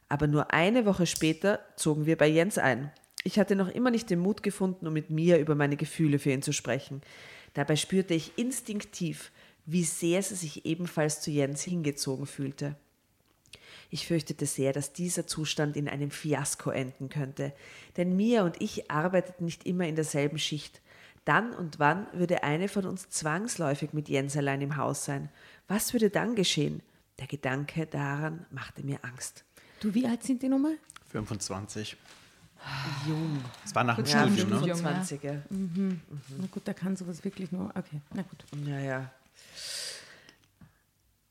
Aber nur eine Woche später zogen wir bei Jens ein. Ich hatte noch immer nicht den Mut gefunden, um mit mir über meine Gefühle für ihn zu sprechen. Dabei spürte ich instinktiv, wie sehr sie sich ebenfalls zu Jens hingezogen fühlte. Ich fürchtete sehr, dass dieser Zustand in einem Fiasko enden könnte, denn Mia und ich arbeiteten nicht immer in derselben Schicht. Dann und wann würde eine von uns zwangsläufig mit Jens allein im Haus sein. Was würde dann geschehen? Der Gedanke daran machte mir Angst. Du, wie alt sind die nochmal? 25. Jung. Es war nach dem Ja, Studium, ne? Studium. 25er. Na gut, da kann sowas wirklich nur. Okay, na gut. Ja, ja.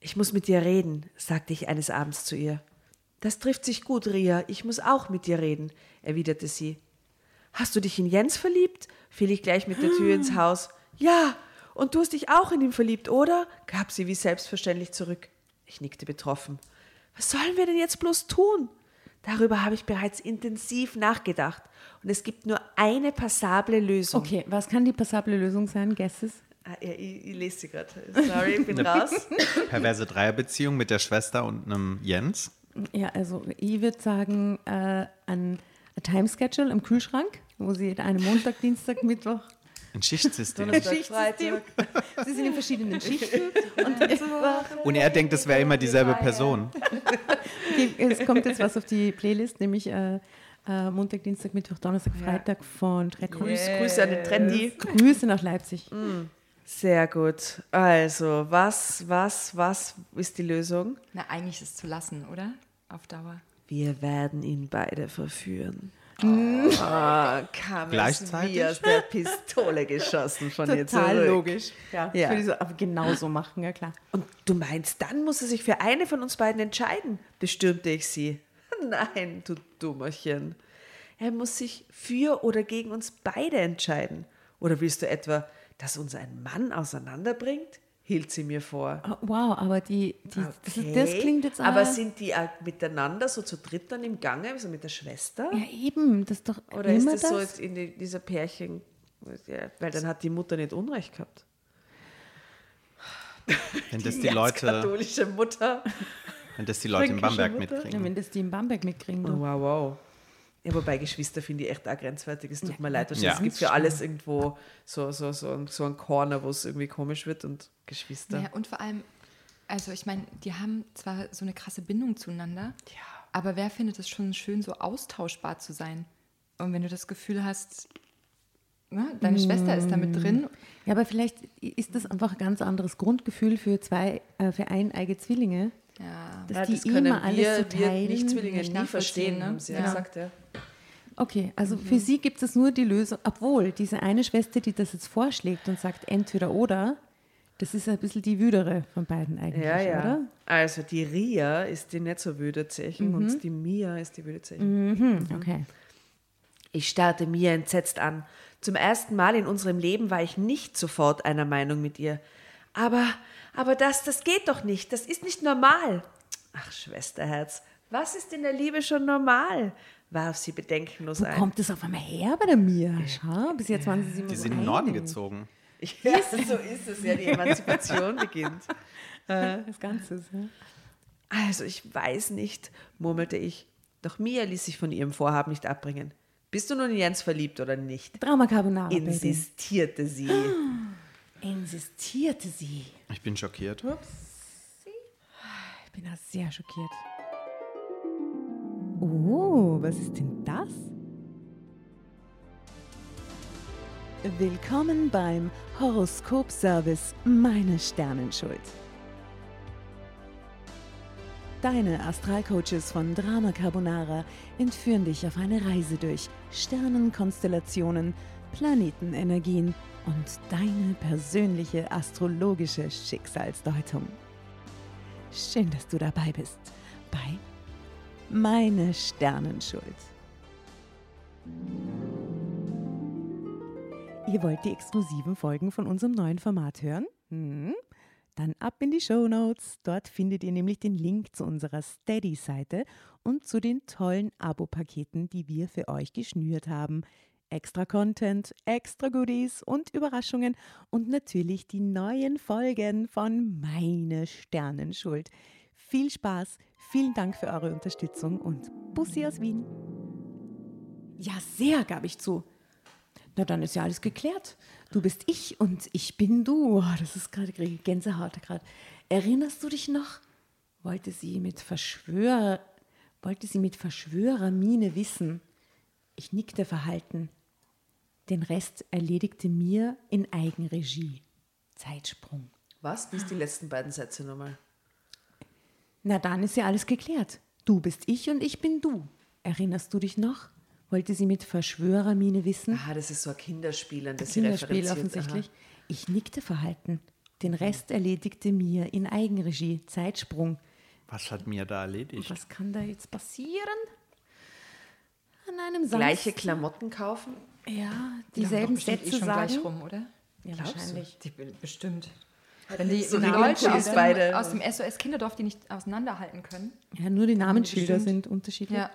Ich muss mit dir reden, sagte ich eines Abends zu ihr. Das trifft sich gut, Ria. Ich muss auch mit dir reden, erwiderte sie. Hast du dich in Jens verliebt? fiel ich gleich mit der Tür ins Haus. Ja, und du hast dich auch in ihn verliebt, oder? gab sie wie selbstverständlich zurück. Ich nickte betroffen. Was sollen wir denn jetzt bloß tun? Darüber habe ich bereits intensiv nachgedacht. Und es gibt nur eine passable Lösung. Okay, was kann die passable Lösung sein? Guesses? Ah, ja, ich, ich lese sie gerade. Sorry, ich bin raus. Perverse Dreierbeziehung mit der Schwester und einem Jens. Ja, also ich würde sagen, äh, ein, ein Timeschedule im Kühlschrank, wo sie einen Montag, Dienstag, Mittwoch. Ein Schichtsystem. Donnerstag, Freitag. Sie sind in verschiedenen Schichten. Und er denkt, es wäre immer dieselbe Person. Okay, es kommt jetzt was auf die Playlist, nämlich äh, äh, Montag, Dienstag, Mittwoch, Donnerstag, Freitag von Tretti. Grüß, Grüße an den Trendy. Grüße nach Leipzig. Sehr gut. Also, was, was, was ist die Lösung? Na, eigentlich ist es zu lassen, oder? Auf Dauer. Wir werden ihn beide verführen. Ah, kam Gleichzeitig? wie aus der Pistole geschossen von ihr Total zurück. logisch. Ja, Ja. Würde ich so, aber genauso machen, ja klar. Und du meinst, dann muss er sich für eine von uns beiden entscheiden, bestürmte ich sie. Nein, du Dummerchen. Er muss sich für oder gegen uns beide entscheiden. Oder willst du etwa, dass uns ein Mann auseinanderbringt? hielt sie mir vor. Oh, wow, aber die, die das, ist, das klingt jetzt Aber sind die auch miteinander so zu dritt dann im Gange, so mit der Schwester? Ja, eben, das ist doch Oder ist immer das, so jetzt in die, dieser Pärchen, ja, weil dann hat die Mutter nicht Unrecht gehabt. Wenn das die Ganz Leute, katholische Mutter. wenn das die Leute in Bamberg Mutter? Ja, mitkriegen. wenn das die in Bamberg mitkriegen. Oh, wow, wow. Ja, wobei Geschwister finde ich echt auch grenzwertig. Es tut mir leid, Ja. es gibt für alles irgendwo so, so, so, ein- so ein Corner, wo es irgendwie komisch wird und Geschwister. Naja, und vor allem, also ich meine, die haben zwar so eine krasse Bindung zueinander, aber wer findet es schon schön, so austauschbar zu sein? Und wenn du das Gefühl hast, ne, deine Schwester ist da mit drin, Ja, aber vielleicht ist das einfach ein ganz anderes Grundgefühl für zwei, äh, für eineige Zwillinge. Ja, Dass Ja, die das können immer alles wir, so wir teilen. Nicht-Zwillinge nicht nie verstehen, ne? haben sie ja Ja. gesagt. Ja. Okay, also für sie gibt es nur die Lösung, obwohl diese eine Schwester, die das jetzt vorschlägt und sagt entweder oder, das ist ein bisschen die wüdere von beiden eigentlich, Ja, ja. oder? Also die Ria ist die nicht so wüde Zechen Mhm. und die Mia ist die wüde Zechen. Hm, okay. Ich starrte Mia entsetzt an. Zum ersten Mal in unserem Leben war ich nicht sofort einer Meinung mit ihr. Aber, aber das, das geht doch nicht. Das ist nicht normal. Ach, Schwesterherz, was ist in der Liebe schon normal? warf sie bedenkenlos Wo ein. kommt das auf einmal her bei der Mia? Schau, bis jetzt waren sie immer Die so sind in den Norden gezogen. Ja, so ist es ja, die Emanzipation beginnt. Das Ganze. ist, Ja. Also, ich weiß nicht, murmelte ich. Doch Mia ließ sich von ihrem Vorhaben nicht abbringen. Bist du nun in Jens verliebt oder nicht? Drama Carbonara, Baby. Insistierte sie. Insistierte sie. Ich bin schockiert. Ich bin da sehr schockiert. Oh, was ist denn das? Willkommen beim Horoskop-Service Meine Sternenschuld. Deine Astralcoaches von Drama Carbonara entführen dich auf eine Reise durch Sternenkonstellationen, Planetenenergien und deine persönliche astrologische Schicksalsdeutung. Schön, dass du dabei bist bei Meine Sternenschuld. Ihr wollt die exklusiven Folgen von unserem neuen Format hören? Hm? Dann ab in die Show Notes. Dort findet ihr nämlich den Link zu unserer Steady-Seite und zu den tollen Abo-Paketen, die wir für euch geschnürt haben. Extra Content, extra Goodies und Überraschungen und natürlich die neuen Folgen von Meine Sternenschuld. Viel Spaß, vielen Dank für eure Unterstützung und Bussi aus Wien. Ja, sehr, gab ich zu. Na, dann ist ja alles geklärt. Du bist ich und ich bin du. Oh, das ist gerade Gänsehaut gerade. Erinnerst du dich noch? Wollte sie mit Verschwörer, wollte sie mit Verschwörermiene wissen. Ich nickte verhalten. Den Rest erledigte mir in Eigenregie. Zeitsprung. Was? Lies die letzten beiden Sätze nochmal. Na, dann ist ja alles geklärt. Du bist ich und ich bin du. Erinnerst du dich noch? Wollte sie mit Verschwörermine wissen. Ah, das ist so ein Kinderspiel, an das Kinderspiel sie referenziert. offensichtlich. Ich nickte verhalten. Den Rest erledigte mir in Eigenregie. Zeitsprung. Was hat mir da erledigt? Was kann da jetzt passieren? An einem Samstag. Gleiche Klamotten kaufen? Ja, Die dieselben doch bestimmt Sätze eh schon sagen. gleich rum, oder? Ja, Glaubst du? wahrscheinlich. Die, bestimmt. Wenn die, So die die Leute aus beide. dem, aus dem SOS-Kinderdorf die nicht auseinanderhalten können. Ja, nur die Namensschilder sind unterschiedlich. Ja.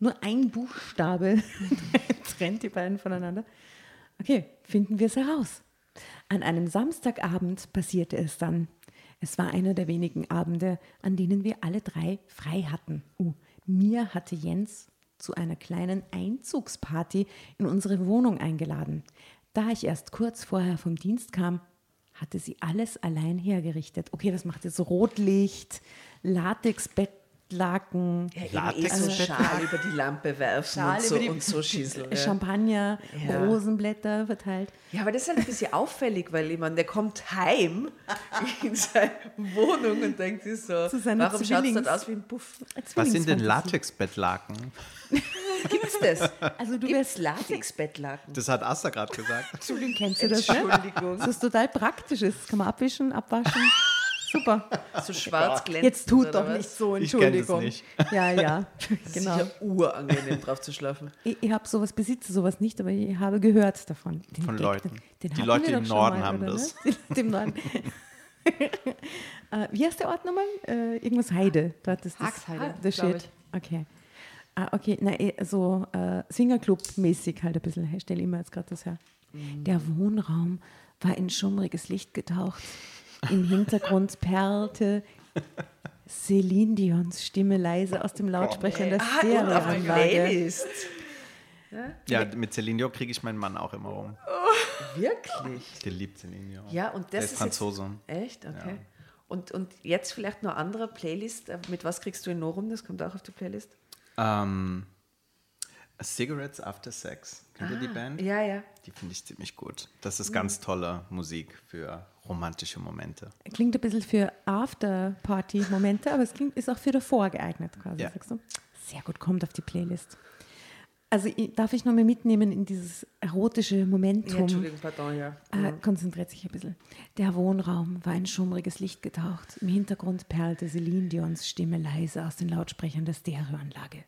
Nur ein Buchstabe trennt die beiden voneinander. Okay, finden wir es heraus. An einem Samstagabend passierte es dann. Es war einer der wenigen Abende, an denen wir alle drei frei hatten. Uh, mir hatte Jens zu einer kleinen Einzugsparty in unsere Wohnung eingeladen. Da ich erst kurz vorher vom Dienst kam, hatte sie alles allein hergerichtet. Okay, das macht jetzt Rotlicht, Latexbettlaken, Ja, Latex- Also Schal über die Lampe werfen Schal und so, über die- und so schießen. Ja. Champagner, Ja. Rosenblätter verteilt. ja, aber das ist halt ein bisschen auffällig, weil jemand, der kommt heim in seine Wohnung und denkt sich so, warum schaut es aus wie ein Puff? Was sind denn. Latexbettlaken? Gibt's das? Also du Gibt's wärst Latexbettlaken? Das hat Asta gerade gesagt. Entschuldigung, kennst du das? Ne? Entschuldigung. Das ist total praktisch. Das kann man abwischen, abwaschen. Super. So schwarz glänzend. Jetzt tut doch was? nicht so, Ich kenn das Entschuldigung. nicht. Ja, ja, genau. Sicher urangenehm drauf zu schlafen. Ich, ich habe sowas, besitze sowas nicht, aber ich habe gehört davon. Den Von Gag, Leuten. Den, den Die Leute im Norden mal, haben oder das. Ne? Die im Norden. äh, wie heißt der Ort nochmal? Äh, irgendwas Heide. Dort ist das, Haxheide, The glaub Shit. Okay. Ah, okay, na, eh, so äh, Swingerclub-mäßig halt ein bisschen. Ich stelle immer jetzt gerade das her. Mhm. Der Wohnraum war in schummriges Licht getaucht. Im Hintergrund perlte Celine Dions Stimme leise aus dem Lautsprecher der Ah, Stereoanlage. Ja, mit Celine Dion kriege ich meinen Mann auch immer rum. Wirklich? Der liebt Celine Dion. Ja, und Der das ist ist Franzose. Jetzt, echt? Okay. Und, und jetzt vielleicht noch andere Playlist. Äh, Mit was kriegst du ihn noch rum? Das kommt auch auf die Playlist. Ähm, Cigarettes After Sex. Kennt ihr die Band? Ah, Ja, ja. Die finde ich ziemlich gut. Das ist ganz tolle Musik für romantische Momente. Klingt ein bisschen für After-Party-Momente, aber es klingt, ist auch für davor geeignet quasi, Ja. sagst du? Sehr gut, kommt auf die Playlist. Also ich, darf ich noch mal mitnehmen in dieses erotische ja Momentum? Entschuldigung, pardon, ja. Äh, konzentriert sich ein bisschen. Der Wohnraum war in schummriges Licht getaucht. Im Hintergrund perlte Celine Dions Stimme leise aus den Lautsprechern der Stereoanlage.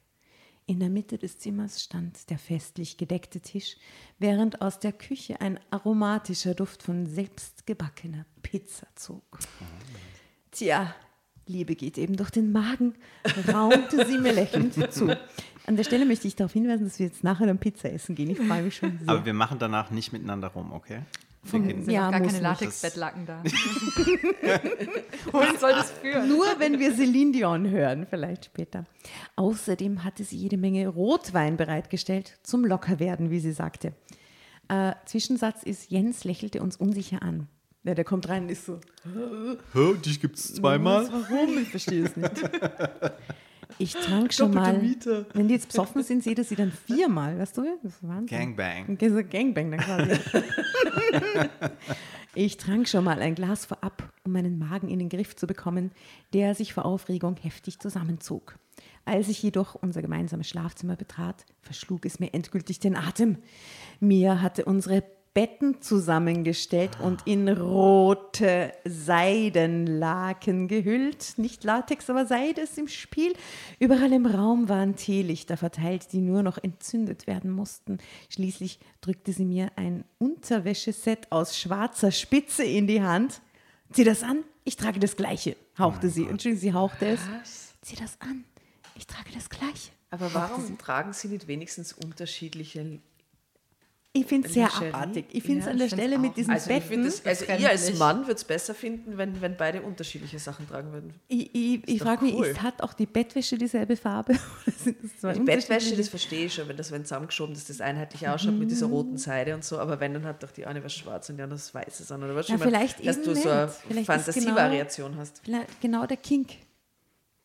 In der Mitte des Zimmers stand der festlich gedeckte Tisch, während aus der Küche ein aromatischer Duft von selbstgebackener Pizza zog. Tja, Liebe geht eben durch den Magen, raunte sie mir lächelnd zu. An der Stelle möchte ich darauf hinweisen, dass wir jetzt nachher dann Pizza essen gehen. Ich freue mich schon sehr. Aber wir machen danach nicht miteinander rum, okay? Gehen- Sind Ja, gar keine. Latexbettlaken da. Wohin soll das führen? Nur wenn wir Celine Dion hören, vielleicht später. Außerdem hatte sie jede Menge Rotwein bereitgestellt, zum Lockerwerden, wie sie sagte. Äh, Zwischensatz ist, Jens lächelte uns unsicher an. Ja, der kommt rein und ist so, Hä, dich gibt es zweimal? warum? Ich verstehe es nicht. Ich trank schon mal, Miete. wenn die jetzt besoffen sind, seht ihr sie dann viermal, weißt du? Das ist Wahnsinn. Gangbang. Gangbang dann quasi. ich trank schon mal ein Glas vorab, um meinen Magen in den Griff zu bekommen, der sich vor Aufregung heftig zusammenzog. Als ich jedoch unser gemeinsames Schlafzimmer betrat, verschlug es mir endgültig den Atem. Mir hatte unsere Betten zusammengestellt und in rote Seidenlaken gehüllt. Nicht Latex, aber Seide ist im Spiel. Überall im Raum waren Teelichter verteilt, die nur noch entzündet werden mussten. Schließlich drückte sie mir ein Unterwäscheset aus schwarzer Spitze in die Hand. Zieh das an, ich trage das Gleiche, hauchte sie. Entschuldigung, sie hauchte es. Zieh das an, ich trage das Gleiche. Aber warum tragen sie nicht wenigstens unterschiedliche Ich finde es sehr abartig. Ich finde es Ja, an der ich Stelle mit diesen Also, ich Betten. also ihr als Mann würde es besser finden, wenn, wenn beide unterschiedliche Sachen tragen würden. Ich, ich, ich frage mich, cool. ist, hat auch die Bettwäsche dieselbe Farbe? Oder sind das zwei Die Bettwäsche, das verstehe ich schon, wenn das wenn zusammengeschoben ist, das einheitlich ausschaut mit dieser roten Seide und so, aber wenn, dann hat doch die eine was schwarz und die andere was weißes an. Oder was Ja, schon mal, vielleicht dass eben du so eine. Vielleicht Fantasievariation hast. Vielleicht genau der Kink.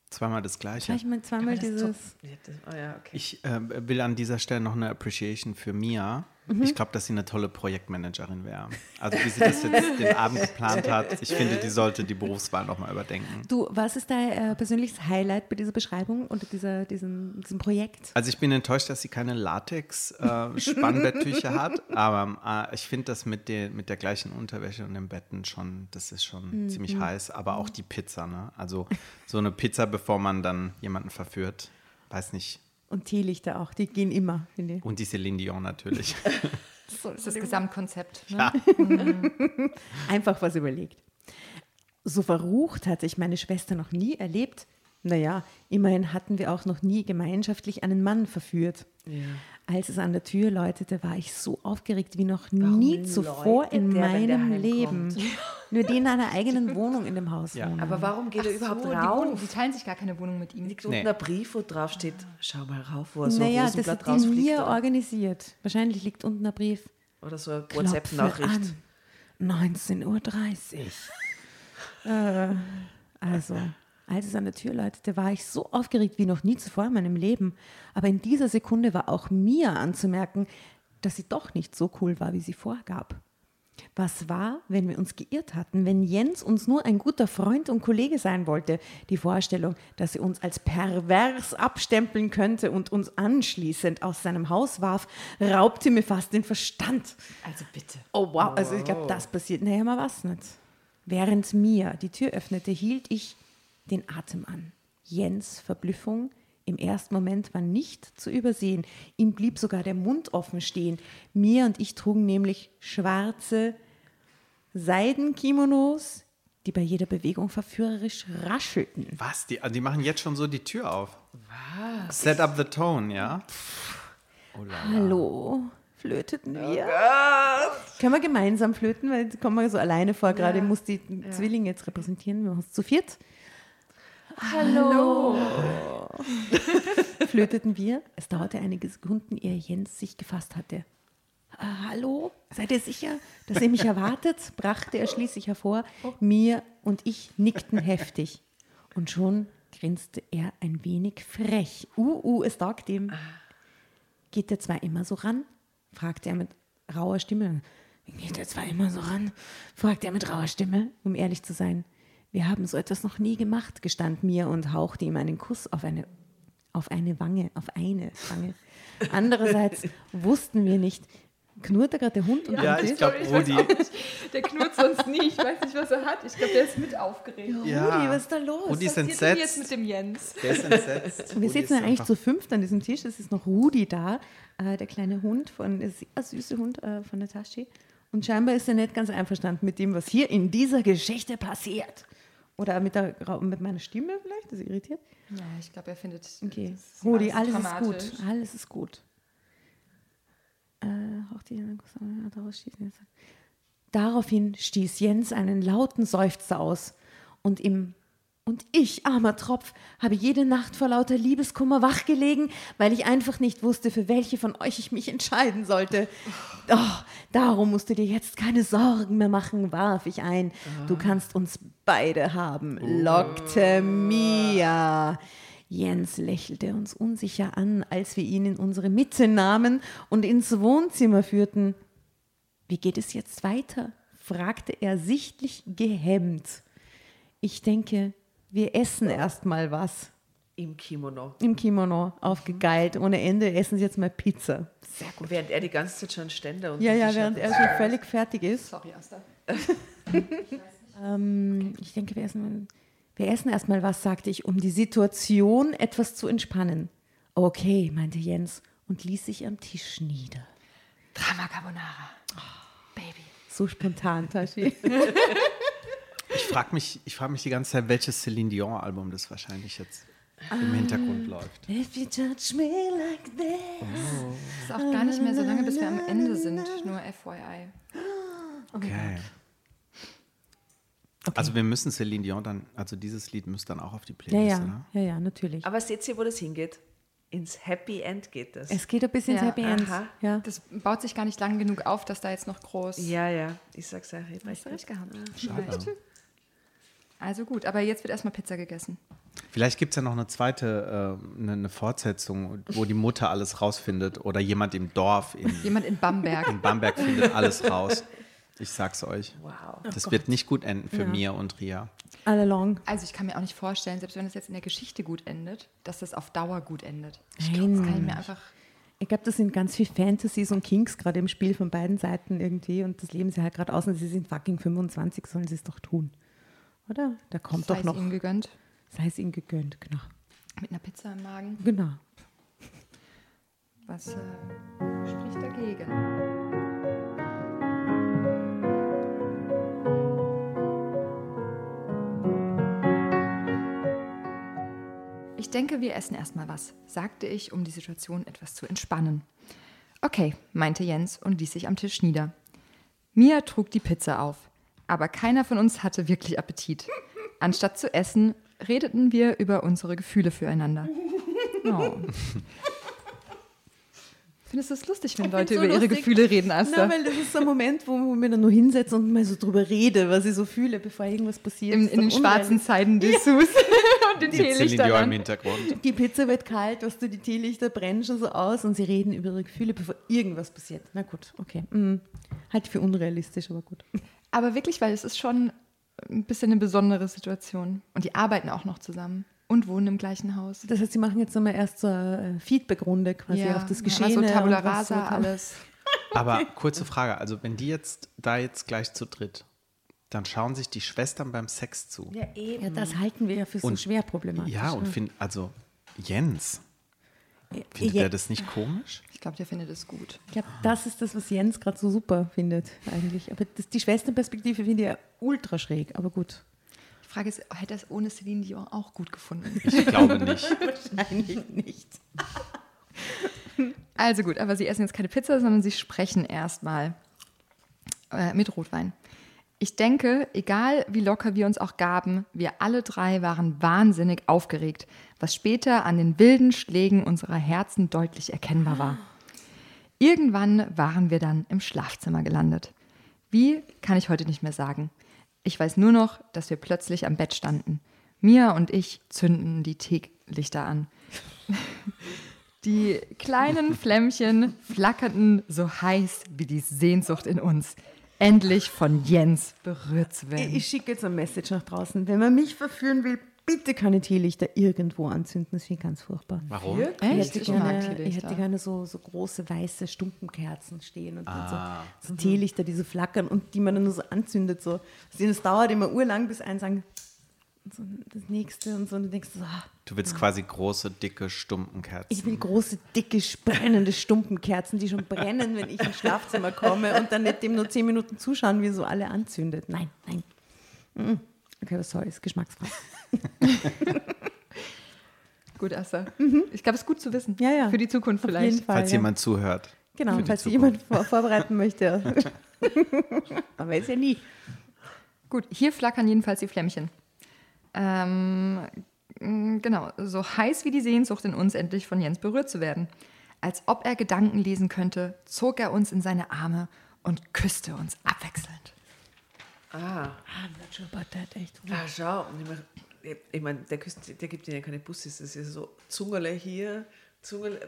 Zweimal das Gleiche. Vielleicht mal zweimal das dieses. Ja, das, oh ja, okay. Ich äh, will an dieser Stelle noch eine Appreciation für Mia, Ich glaube, dass sie eine tolle Projektmanagerin wäre. Also wie sie das jetzt den Abend geplant hat, ich finde, die sollte die Berufswahl nochmal überdenken. Du, was ist dein äh, persönliches Highlight bei dieser Beschreibung oder dieser, diesem, diesem Projekt? Also ich bin enttäuscht, dass sie keine Latex-Spannbetttücher hat, aber äh, ich finde das mit, den, mit der gleichen Unterwäsche und den Betten schon, das ist schon Mhm. ziemlich heiß, aber auch die Pizza, ne? Also so eine Pizza, bevor man dann jemanden verführt, weiß nicht. Und Teelichter auch, die gehen immer, finde ich. Und die Celine Dion natürlich. Das ist das Gesamtkonzept. Ne? Einfach was überlegt. So verrucht hat sich meine Schwester noch nie erlebt. Naja, immerhin hatten wir auch noch nie gemeinschaftlich einen Mann verführt. Als es an der Tür läutete, war ich so aufgeregt wie noch nie zuvor in wenn der meinem Leben. Nur die in einer eigenen Wohnung in dem Haus Ja. wohnen. Aber warum geht er überhaupt so, die, Wohnung, rauf? die teilen sich gar keine Wohnung mit ihm. Liegt unten Nee. ein Brief, wo drauf steht, schau mal rauf, wo er so naja, ein das Rosenblatt hat die mir Oder, organisiert. Wahrscheinlich liegt unten ein Brief. oder so eine WhatsApp-Nachricht. an. 19.30 Uhr. äh, also, als es an der Tür läutete, war ich so aufgeregt wie noch nie zuvor in meinem Leben. Aber in dieser Sekunde war auch mir anzumerken, dass sie doch nicht so cool war, wie sie vorgab. Was war, wenn wir uns geirrt hatten, wenn Jens uns nur ein guter Freund und Kollege sein wollte? Die Vorstellung, dass er uns als pervers abstempeln könnte und uns anschließend aus seinem Haus warf, raubte mir fast den Verstand. Also bitte. Oh wow, also ich glaube, das passiert naja mal was nicht. Während mir die Tür öffnete, hielt ich den Atem an. Jens Verblüffung im ersten Moment war nicht zu übersehen. Ihm blieb sogar der Mund offen stehen. Mir und ich trugen nämlich schwarze Seidenkimonos, die bei jeder Bewegung verführerisch raschelten. Was? Die, die machen jetzt schon so die Tür auf. Was? Set up the tone, ja? Oh. Hallo, flöteten wir? Können wir gemeinsam flöten, weil jetzt kommen wir so alleine vor, gerade muss die Zwillinge jetzt repräsentieren, wir machen es zu viert. Hallo. Flöteten wir. Es dauerte einige Sekunden, ehe Jens sich gefasst hatte. "Ah, hallo, seid ihr sicher, dass ihr mich erwartet? brachte er schließlich hervor. Mir und ich nickten heftig. Und schon grinste er ein wenig frech. Uh, uh, es taugt ihm. Geht der zwar immer so ran? fragte er mit rauer Stimme. Geht der zwar immer so ran? fragte er mit rauer Stimme, um ehrlich zu sein. Wir haben so etwas noch nie gemacht, gestand mir und hauchte ihm einen Kuss auf eine, auf eine Wange, auf eine Wange. Andererseits wussten wir nicht, knurrt da gerade der Hund und Ja, ich glaube, Rudi. Der knurrt sonst nie. Ich weiß nicht, was er hat. Ich glaube, der ist mit aufgeregt. Ja. Rudi, was ist da los? Rudi ist Was passiert denn jetzt entsetzt. mit dem Jens? Der ist entsetzt. Wir Rudi sitzen ja eigentlich zu fünft an diesem Tisch. Es ist noch Rudi da, äh, der kleine Hund, von, der sehr süße Hund äh, von Tasche. Und scheinbar ist er nicht ganz einverstanden mit dem, was hier in dieser Geschichte passiert. Oder mit, der, mit meiner Stimme vielleicht, ist er irritiert? Ja, ich glaube, er findet. Okay, das ist Rudi, alles ist dramatisch. gut. Alles ist gut. Äh. Daraufhin stieß Jens einen lauten Seufzer aus. Und im und ich, armer Tropf, habe jede Nacht vor lauter Liebeskummer wachgelegen, weil ich einfach nicht wusste, für welche von euch ich mich entscheiden sollte. Oh, darum musst du dir jetzt keine Sorgen mehr machen, warf ich ein. Du kannst uns beide haben, lockte Mia. Jens lächelte uns unsicher an, als wir ihn in unsere Mitte nahmen und ins Wohnzimmer führten. Wie geht es jetzt weiter? fragte er sichtlich gehemmt. Ich denke, wir essen erst mal was. Im Kimono. Im Kimono, aufgegeilt, ohne Ende, essen sie jetzt mal Pizza. Sehr gut. Während er die ganze Zeit schon Ständer und Ja, ja, während er schon völlig fertig ist. Sorry, Asta. Ähm, ich denke, wir essen, wir essen erst mal was, sagte ich, um die Situation etwas zu entspannen. Okay, meinte Jens und ließ sich am Tisch nieder. Drama Carbonara. Baby. So spontan, Tashi. Ich frage mich, ich frag mich die ganze Zeit, welches Celine Dion-Album das wahrscheinlich jetzt im Hintergrund läuft. If you touch me like this. Es ist auch gar nicht mehr so lange, bis wir am Ende sind. Nur FYI. Okay. Also wir müssen Celine Dion dann, also dieses Lied müsste dann auch auf die Ja, Playlist, ja, oder? ja, ja, natürlich. Aber seht ihr, wo das hingeht? Ins Happy End geht das. Es geht ein bisschen ins Ja, Happy End. aha. Ja. Das baut sich gar nicht lang genug auf, dass da jetzt noch groß. ja, ja. Ich sag's ja, ich Hast du recht gehabt. Schade. Also gut, aber jetzt wird erstmal Pizza gegessen. Vielleicht gibt es ja noch eine zweite, äh, eine, eine Fortsetzung, wo die Mutter alles rausfindet oder jemand im Dorf in, Jemand in Bamberg. in Bamberg findet alles raus. Ich sag's euch. Wow. Das wird nicht gut enden für Ja. Mia und Ria. All along. Also ich kann mir auch nicht vorstellen, selbst wenn es jetzt in der Geschichte gut endet, dass das auf Dauer gut endet. Ich Nein. glaube, das kann ich mir einfach. Ich glaube, das sind ganz viele Fantasies und Kings gerade im Spiel von beiden Seiten irgendwie und das leben sie halt gerade aus und sie sind fucking 25, sollen sie es doch tun. Oder? Da kommt sei doch es noch, ihnen gegönnt. sei es ihnen gegönnt, genau. Mit einer Pizza im Magen. Genau. Was äh, spricht dagegen? Ich denke, wir essen erstmal was, sagte ich, um die Situation etwas zu entspannen. Okay, meinte Jens und ließ sich am Tisch nieder. Mia trug die Pizza auf, aber keiner von uns hatte wirklich Appetit. Anstatt zu essen, redeten wir über unsere Gefühle füreinander. Oh. Findest du es lustig, wenn Ich Leute so über ihre lustig. Gefühle reden, Asta? Na, weil das ist so ein Moment, wo ich mir dann nur hinsetze und mal so drüber rede, was ich so fühle, bevor irgendwas passiert. In, in den schwarzen unrealistisch. Zeiten Dessous und den. Dion im. Hintergrund. Die Pizza wird kalt, was du, die Teelichter brennen schon so aus und sie reden über ihre Gefühle, bevor irgendwas passiert. Na gut, okay. Mhm. Halt für unrealistisch, aber gut. Aber wirklich, weil es ist schon ein bisschen eine besondere Situation. Und die arbeiten auch noch zusammen und wohnen im gleichen Haus. Das heißt, sie machen jetzt nochmal erst so eine äh, Feedback-Runde quasi auf das Geschehen. So Tabula Rasa, alles. Aber kurze Frage, also wenn die jetzt da jetzt gleich zu dritt, dann schauen sich die Schwestern beim Sex zu. Ja, eben. Ja, das halten wir ja für so Und- schwer problematisch. Ja, und find, also Jens, findet ja, er das nicht komisch? Ich glaube, der findet es gut. Ich glaube, das ist das, was Jens gerade so super findet, eigentlich. Aber das, die Schwesternperspektive finde ich ja ultra schräg, aber gut. Die Frage ist, hätte er es ohne Celine Dion auch gut gefunden? Ich glaube nicht. Wahrscheinlich nicht. Also gut, aber sie essen jetzt keine Pizza, sondern sie sprechen erstmal äh, mit Rotwein. Ich denke, egal wie locker wir uns auch gaben, wir alle drei waren wahnsinnig aufgeregt, was später an den wilden Schlägen unserer Herzen deutlich erkennbar war. Irgendwann waren wir dann im Schlafzimmer gelandet. Wie, kann ich heute nicht mehr sagen. Ich weiß nur noch, dass wir plötzlich am Bett standen. Mia und ich zünden die Teelichter an. Die kleinen Flämmchen flackerten so heiß wie die Sehnsucht in uns, endlich von Jens berührt zu Ich, werden. ich schicke jetzt ein Message nach draußen. Wenn man mich verführen will, bitte keine Teelichter irgendwo anzünden. Das finde ich ganz furchtbar. Warum? Ich Echt? hätte, Ich mag gerne, ich hätte gerne so, so große weiße Stumpenkerzen stehen und Ah. so, so Teelichter, die so flackern und die man dann nur so anzündet. So. Es dauert immer urlang, bis einen sagen, so das nächste und so. Und du denkst so, ah, Du willst quasi große, dicke Stumpenkerzen. ich will große, dicke, brennende Stumpenkerzen, die schon brennen, wenn ich ins Schlafzimmer komme und dann nicht dem nur zehn Minuten zuschauen, wie so alle anzündet. Nein, nein. Mm. Okay, sorry, ist geschmacksfrei. Gut, Asta. Ich glaube, es ist gut zu wissen. Ja, ja. Für die Zukunft Auf vielleicht. jeden Fall. Falls ja. jemand zuhört. Genau, falls jemand vor vorbereiten möchte. Man weiß ja nie. Gut, hier flackern jedenfalls die Flämmchen. Ähm, mh, genau, so heiß wie die Sehnsucht in uns, endlich von Jens berührt zu werden. Als ob er Gedanken lesen könnte, zog er uns in seine Arme und küsste uns abwechselnd. Ah, I'm not sure about that, echt. ah schau. Ich meine, ich, ich mein, der, küsst- der gibt ihnen ja keine Bussis. Das ist so Zungerle hier, Zungerle,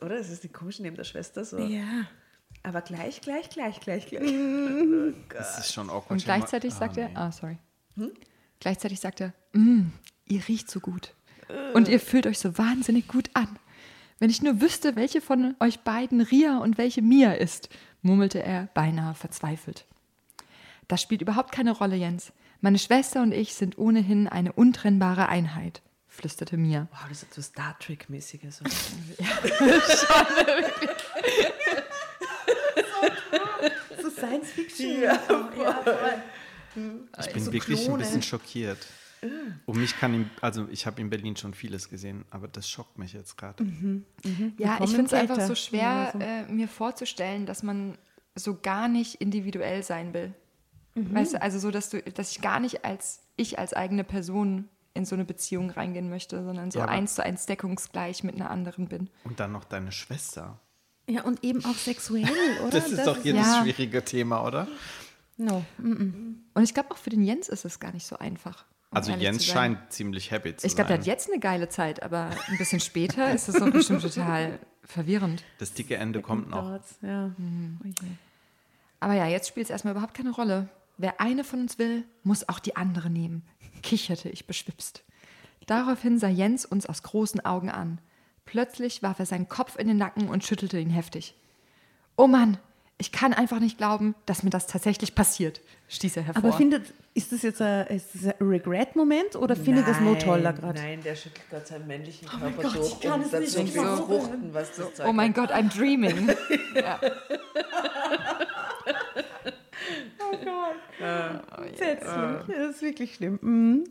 oder? Das ist die komische neben der Schwester. So. Ja. Aber gleich, gleich, gleich, gleich, gleich. Das ist schon awkward. Und gleichzeitig Ah, sagt er, nee. ah, sorry. Gleichzeitig sagt er, "Mm, ihr riecht so gut. Und ihr fühlt euch so wahnsinnig gut an. Wenn ich nur wüsste, welche von euch beiden Ria und welche Mia ist, murmelte er beinahe verzweifelt. Das spielt überhaupt keine Rolle, Jens. Meine Schwester und ich sind ohnehin eine untrennbare Einheit, flüsterte Mia. Wow, das ist so Star Trek-mäßiges. So Science Fiction. Ich bin so wirklich Klone. ein bisschen schockiert. Um mich kann ihm, also ich habe in Berlin schon vieles gesehen, aber das schockt mich jetzt gerade. Ja, ich finde es einfach so schwer, Ja, so. äh, mir vorzustellen, dass man so gar nicht individuell sein will. Weißt du, also so, dass du, dass ich gar nicht als ich als eigene Person in so eine Beziehung reingehen möchte, sondern so Ja, eins zu eins deckungsgleich mit einer anderen bin. Und dann noch deine Schwester. Ja, und eben auch sexuell, oder? Das ist doch hier ja- das schwierige Thema, oder? No. mm, mm. Und ich glaube auch für den Jens ist es gar nicht so einfach. Also ehrlich Jens zu sein. scheint ziemlich happy zu Ich glaube, der sein. hat jetzt eine geile Zeit, aber ein bisschen später ist es doch bestimmt total verwirrend. das dicke Ende kommt noch. Ja. Oh je. Aber ja, jetzt spielt es erstmal überhaupt keine Rolle. Wer eine von uns will, muss auch die andere nehmen, kicherte ich beschwipst. Daraufhin sah Jens uns aus großen Augen an. Plötzlich warf er seinen Kopf in den Nacken und schüttelte ihn heftig. Oh Mann, ich kann einfach nicht glauben, dass mir das tatsächlich passiert, stieß er hervor. Aber findet, ist das jetzt ein, ein Regret-Moment oder findet das nur toller gerade? Nein, der schüttelt gerade seinen männlichen Oh mein Körper Gott, durch, ich kann um es dazu nicht zu glauben. befruchten, was das Zeug oh mein hat. Gott, I'm dreaming. ja. Entsetzlich. Das ist wirklich schlimm. Mhm.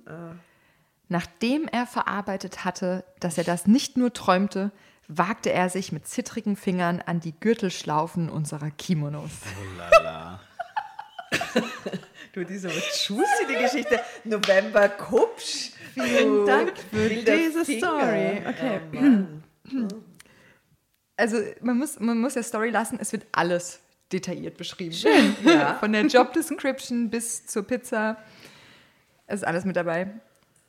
Nachdem er verarbeitet hatte, dass er das nicht nur träumte, wagte er sich mit zittrigen Fingern an die Gürtelschlaufen unserer Kimonos. Lala. Du, diese juicy, die Geschichte. November Kupsch. Vielen Dank für diese Finger. Story. Okay. Oh. Also man muss, man muss ja Story lassen, es wird alles detailliert beschrieben. Schön, ja. Von der Job Description bis zur Pizza. Es ist alles mit dabei.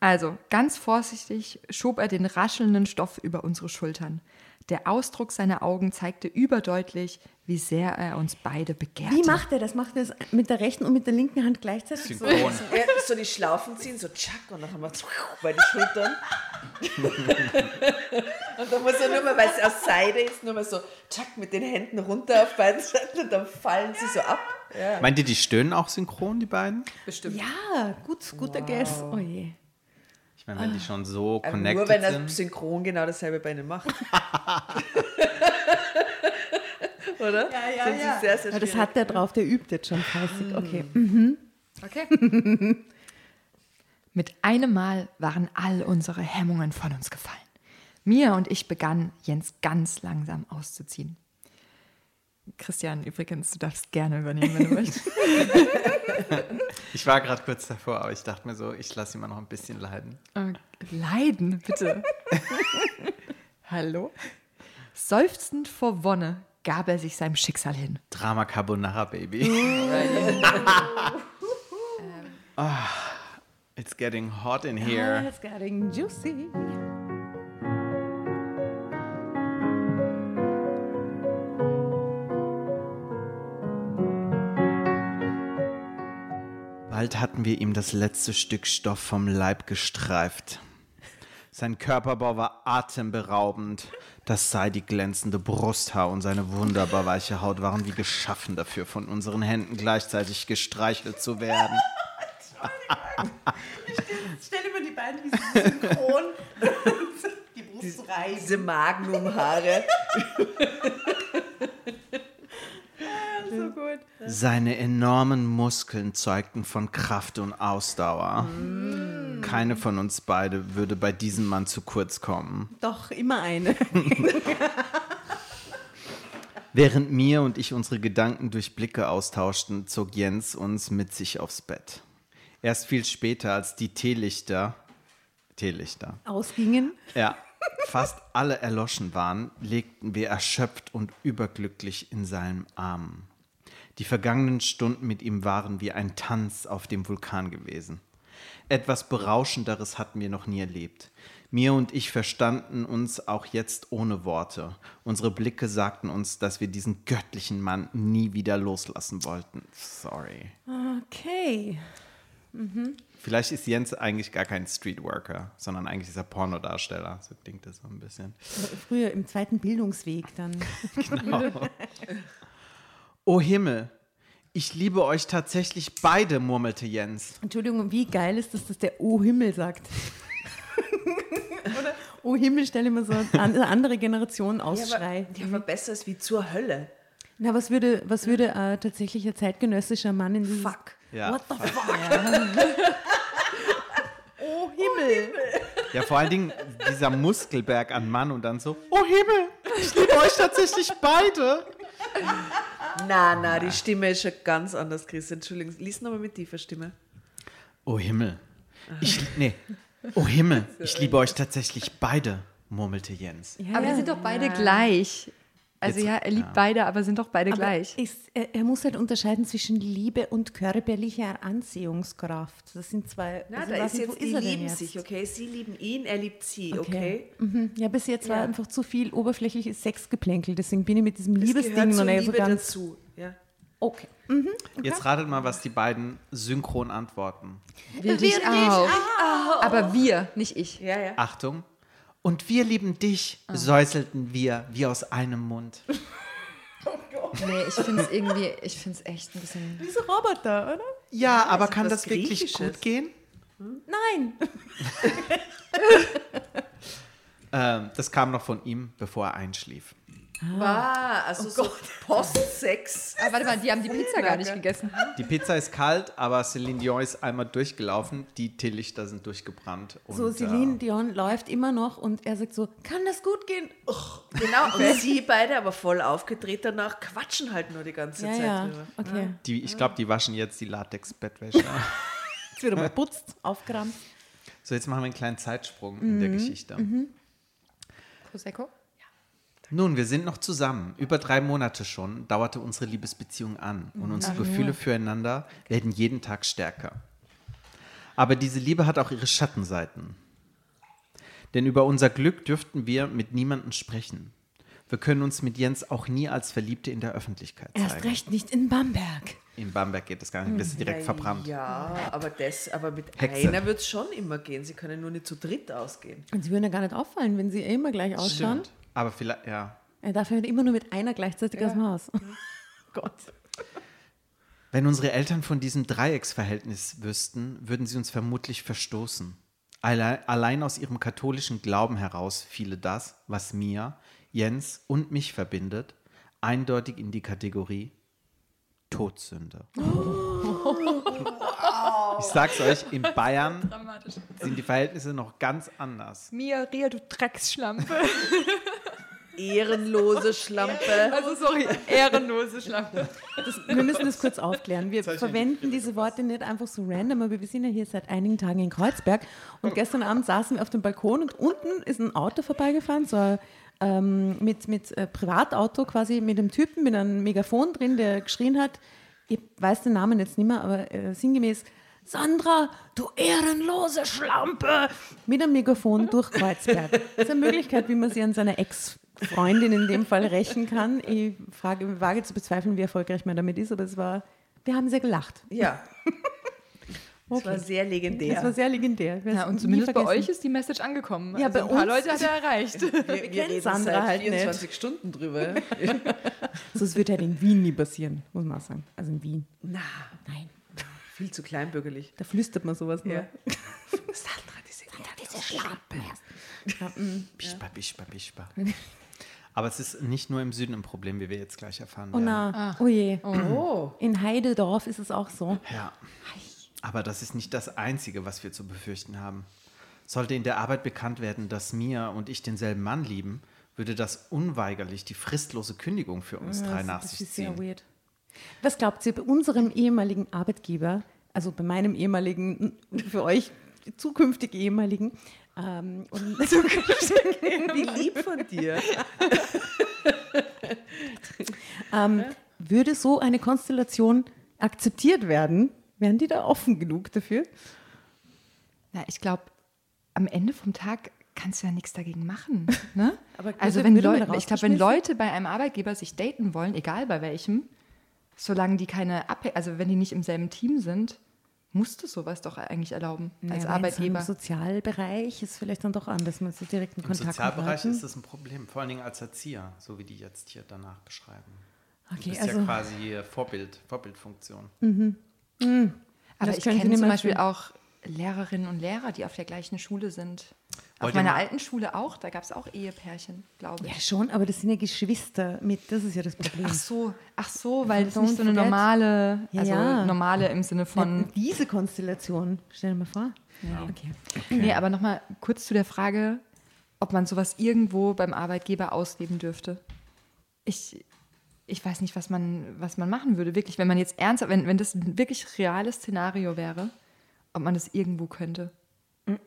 Also, ganz vorsichtig schob er den raschelnden Stoff über unsere Schultern. Der Ausdruck seiner Augen zeigte überdeutlich, wie sehr er uns beide begehrte. Wie macht er das? Macht er das mit der rechten und mit der linken Hand gleichzeitig? So? Synchron. Er so die Schlaufen ziehen, so tschack, und dann haben wir bei die Schultern. und dann muss er nur mal, weil es aus Seide ist, nur mal so tschack mit den Händen runter auf beiden Seiten und dann fallen sie so ab. Ja. Meint ihr, die stöhnen auch synchron, die beiden? Bestimmt. Ja, gut, guter Guess. Oh je. Meine, wenn die schon so connected nur wenn er sind. synchron genau dasselbe bei ihnen macht. Oder? Ja, ja, Sonst Ist sehr, sehr das hat der drauf, der übt jetzt schon fleißig. Okay. Okay. Mit einem Mal waren all unsere Hemmungen von uns gefallen. Mia und ich begannen, Jens ganz langsam auszuziehen. Christian, übrigens, du darfst gerne übernehmen, wenn du möchtest. Ich war gerade kurz davor, aber ich dachte mir so, ich lasse ihn mal noch ein bisschen leiden. Äh, Leiden, bitte. Hallo? Seufzend vor Wonne gab er sich seinem Schicksal hin. Drama Carbonara, Baby. Ah, it's getting hot in here. It's getting juicy. Bald hatten wir ihm das letzte Stück Stoff vom Leib gestreift. Sein Körperbau war atemberaubend. Das sei die glänzende Brusthaar und seine wunderbar weiche Haut waren wie geschaffen dafür, von unseren Händen gleichzeitig gestreichelt zu werden. Stell dir mal die beiden wie synchron die Brust reißen. Diese Magnumhaare. So gut. Seine enormen Muskeln zeugten von Kraft und Ausdauer. Keine von uns beide würde bei diesem Mann zu kurz kommen. Doch, immer eine. Während mir und ich unsere Gedanken durch Blicke austauschten, zog Jens uns mit sich aufs Bett. Erst viel später, als die Teelichter, Teelichter, Ausgingen. ja, fast alle erloschen waren, legten wir erschöpft und überglücklich in seinen Armen. Die vergangenen Stunden mit ihm waren wie ein Tanz auf dem Vulkan gewesen. Etwas Berauschenderes hatten wir noch nie erlebt. Mir und ich verstanden uns auch jetzt ohne Worte. Unsere Blicke sagten uns, dass wir diesen göttlichen Mann nie wieder loslassen wollten. Sorry. Okay. Vielleicht ist Jens eigentlich gar kein Streetworker, sondern eigentlich ist er Pornodarsteller. So klingt das so ein bisschen. Früher im zweiten Bildungsweg dann. Oh Himmel, ich liebe euch tatsächlich beide, murmelte Jens. Entschuldigung, wie geil ist das, dass der Oh Himmel sagt? Oder Oh Himmel, stelle mir so eine andere Generation Ja, Ausschrei. aber, ja, aber besser ist wie zur Hölle. Na, was würde, was würde äh, tatsächlich ein zeitgenössischer Mann in dieses... Fuck. Ja, What the fuck? oh Himmel. ja, vor allen Dingen dieser Muskelberg an Mann und dann so, oh Himmel, ich liebe euch tatsächlich beide. Na, na, die Stimme ist schon ganz anders, Chris. Entschuldigung, lies nochmal mit tiefer Stimme. Oh Himmel, ich, nee, oh Himmel, ich liebe euch tatsächlich beide, murmelte Jens. Ja, Aber die sind doch beide gleich. Also Jetzt- ja, er liebt ja. beide, aber sind doch beide Aber gleich. Ist, er, er muss halt unterscheiden zwischen Liebe und körperlicher Anziehungskraft. Das sind zwei. Na, also da ist jetzt, die er denn lieben jetzt? sich, okay? Sie lieben ihn, er liebt sie, okay? Mhm. Ja, bis jetzt war Ja. einfach zu viel oberflächliches Sexgeplänkel. Deswegen bin ich mit diesem Liebesding noch nicht so Liebe ganz. dazu. Ja. Okay. Jetzt ratet mal, was die beiden synchron antworten. Wir dich auch. Aber wir, nicht ich. ja, ja. Achtung. Und wir lieben dich, säuselten wir wie aus einem Mund. Nee, ich finde es irgendwie, ich finde es echt ein bisschen. Diese Roboter, oder? Ja, aber ist kann das wirklich gut gehen? Nein. Ähm, das kam noch von ihm, bevor er einschlief. Wow, also so Postsex. Ah, warte mal, die haben die Pizza gar nicht gegessen. Die Pizza ist kalt, aber Celine Dion ist einmal durchgelaufen. Die Teelichter sind durchgebrannt. Und, So, Celine äh, Dion läuft immer noch und er sagt so, kann das gut gehen? Genau, und sie beide aber voll aufgedreht danach, quatschen halt nur die ganze Ja, Zeit ja. drüber. Okay. die, ich glaube, die waschen jetzt die Latex-Bettwäsche. Jetzt wird aber putzt, aufgerammt. so, jetzt machen wir einen kleinen Zeitsprung in der Geschichte. Prosecco? Nun, wir sind noch zusammen. Über drei Monate schon dauerte unsere Liebesbeziehung an und unsere Gefühle füreinander werden jeden Tag stärker. Aber diese Liebe hat auch ihre Schattenseiten. Denn über unser Glück dürften wir mit niemandem sprechen. Wir können uns mit Jens auch nie als Verliebte in der Öffentlichkeit Erst zeigen. recht nicht in Bamberg. In Bamberg geht das gar nicht, bist du direkt verbrannt. Ja, aber, das, aber mit Hexe. einer wird es schon immer gehen. Sie können nur nicht zu dritt ausgehen. Und sie würden ja gar nicht auffallen, wenn sie eh immer gleich ausschauen. Stimmt. Aber vielleicht, ja. Er darf ja immer nur mit einer gleichzeitig aus dem Haus. Gott. Wenn unsere Eltern von diesem Dreiecksverhältnis wüssten, würden sie uns vermutlich verstoßen. Alle- Allein aus ihrem katholischen Glauben heraus fiele das, was mir, Jens und mich verbindet, eindeutig in die Kategorie Todsünde. Ich sag's euch, in Bayern sind die Verhältnisse noch ganz anders. Mia, Ria, du Drecksschlampe. Ehrenlose Schlampe. Also sorry, ehrenlose Schlampe. Wir müssen das kurz aufklären. Wir verwenden diese Worte nicht einfach so random, aber wir sind ja hier seit einigen Tagen in Kreuzberg und gestern Abend saßen wir auf dem Balkon und unten ist ein Auto vorbeigefahren, so ein, ähm, mit, mit äh, Privatauto quasi, mit einem Typen mit einem Megafon drin, der geschrien hat, ich weiß den Namen jetzt nicht mehr, aber äh, sinngemäß, Sandra, du ehrenlose Schlampe! Mit einem Megafon durch Kreuzberg. Das ist eine Möglichkeit, wie man sie an seiner Ex-Freundin in dem Fall rächen kann. Ich frage, wage zu bezweifeln, wie erfolgreich man damit ist, aber es war, wir haben sehr gelacht. Ja. Das war sehr Das war legendär. sehr legendär. Ja, es und zumindest bei euch ist die Message angekommen. Ja, also bei ein paar uns- Leute hat er erreicht. Wir, wir kennen reden Sandra seit halt nicht. 24 Stunden drüber. So, es wird halt in Wien nie passieren, muss man auch sagen. Also in Wien. Na, Nein, viel zu kleinbürgerlich. da flüstert man sowas nur. Ja. Sandra, diese, Diese Schlampe. Bischba, bischba, bischba. Aber es ist nicht nur im Süden ein Problem, wie wir jetzt gleich erfahren Oh werden. na, oh je. Oh. In Heidedorf ist es auch so. Ja. Aber das ist nicht das Einzige, was wir zu befürchten haben. Sollte in der Arbeit bekannt werden, dass Mia und ich denselben Mann lieben, würde das unweigerlich die fristlose Kündigung für uns drei Das- nach das sich ist sehr ziehen. weird. Was glaubt ihr bei unserem ehemaligen Arbeitgeber, also bei meinem ehemaligen, für euch zukünftig ehemaligen, ähm, und Wie lieb von dir. ähm, würde so eine Konstellation akzeptiert werden? Wären die da offen genug dafür? Na, ich glaube, am Ende vom Tag kannst du ja nichts dagegen machen. Ne? Aber also wenn Leute, ich glaube, wenn? Leute bei einem Arbeitgeber sich daten wollen, egal bei welchem, solange die keine Abhäng also wenn die nicht im selben Team sind, musst du sowas doch eigentlich erlauben als Ja, Arbeitgeber. Im Sozialbereich ist vielleicht dann doch anders, man so direkten Im Kontakt Sozialbereich halten. ist das ein Problem, vor allen Dingen als Erzieher, so wie die jetzt hier danach beschreiben. Du Okay, bist also ja quasi Vorbild, Vorbildfunktion. Aber Das ich kenne zum Beispiel auch Lehrerinnen und Lehrer, die auf der gleichen Schule sind. Auf meiner alten Schule auch, da gab es auch Ehepärchen, glaube ich. ja schon, aber das sind ja Geschwister mit, das ist ja das Problem. Ach so, ach so, weil das Don't nicht so eine normale, Ja, also ja. normale im Sinne von. Ja, diese Konstellation, stell dir mal vor. Okay. Nee, aber nochmal kurz zu der Frage, ob man sowas irgendwo beim Arbeitgeber ausleben dürfte. Ich, ich weiß nicht, was man, was man machen würde, wirklich, wenn man jetzt ernsthaft, wenn, wenn das ein wirklich reales Szenario wäre, ob man das irgendwo könnte.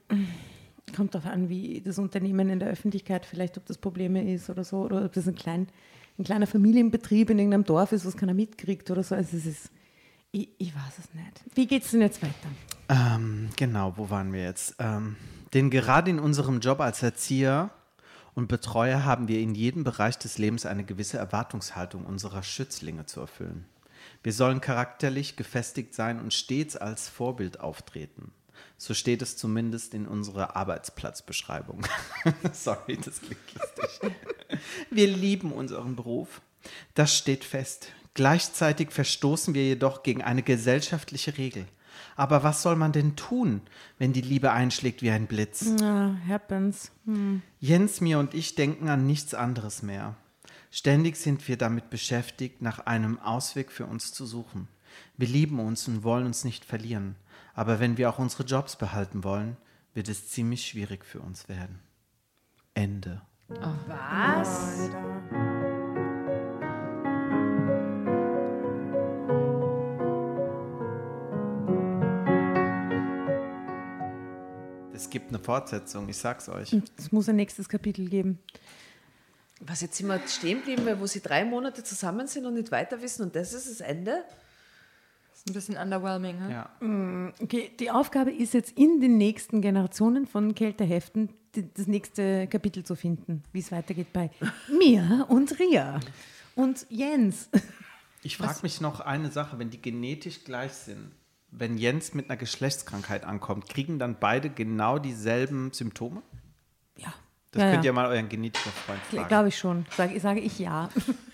kommt darauf an, wie das Unternehmen in der Öffentlichkeit vielleicht, ob das Probleme ist oder so, oder ob das ein, klein, ein kleiner Familienbetrieb in irgendeinem Dorf ist, was keiner mitkriegt oder so. Also es ist, ich, ich weiß es nicht. Wie geht es denn jetzt weiter? Ähm, genau, wo waren wir jetzt? Ähm, denn gerade in unserem Job als Erzieher und Betreuer haben wir in jedem Bereich des Lebens eine gewisse Erwartungshaltung unserer Schützlinge zu erfüllen. Wir sollen charakterlich gefestigt sein und stets als Vorbild auftreten. So steht es zumindest in unserer Arbeitsplatzbeschreibung. Sorry, das klingt lustig. Wir lieben unseren Beruf. Das steht fest. Gleichzeitig verstoßen wir jedoch gegen eine gesellschaftliche Regel. Aber was soll man denn tun, wenn die Liebe einschlägt wie ein Blitz? Ja, happens. Hm. Jens, mir und ich denken an nichts anderes mehr. Ständig sind wir damit beschäftigt, nach einem Ausweg für uns zu suchen. Wir lieben uns und wollen uns nicht verlieren. Aber wenn wir auch unsere Jobs behalten wollen, wird es ziemlich schwierig für uns werden. Ende. Was? Es gibt eine Fortsetzung, ich sag's euch. Es muss ein nächstes Kapitel geben. Was jetzt sind wir stehen geblieben, weil wo sie drei Monate zusammen sind und nicht weiter wissen und das ist das Ende? Das ist ein bisschen underwhelming. He? Ja. Okay, die Aufgabe ist jetzt in den nächsten Generationen von Kälteheften das nächste Kapitel zu finden, wie es weitergeht bei mir und Ria und Jens. Ich frage mich noch eine Sache, wenn die genetisch gleich sind, wenn Jens mit einer Geschlechtskrankheit ankommt, kriegen dann beide genau dieselben Symptome? Ja, Das ja, könnt ihr ja. mal euren Genetikerfreund fragen. glaube ich schon. Sage, sage ich ja.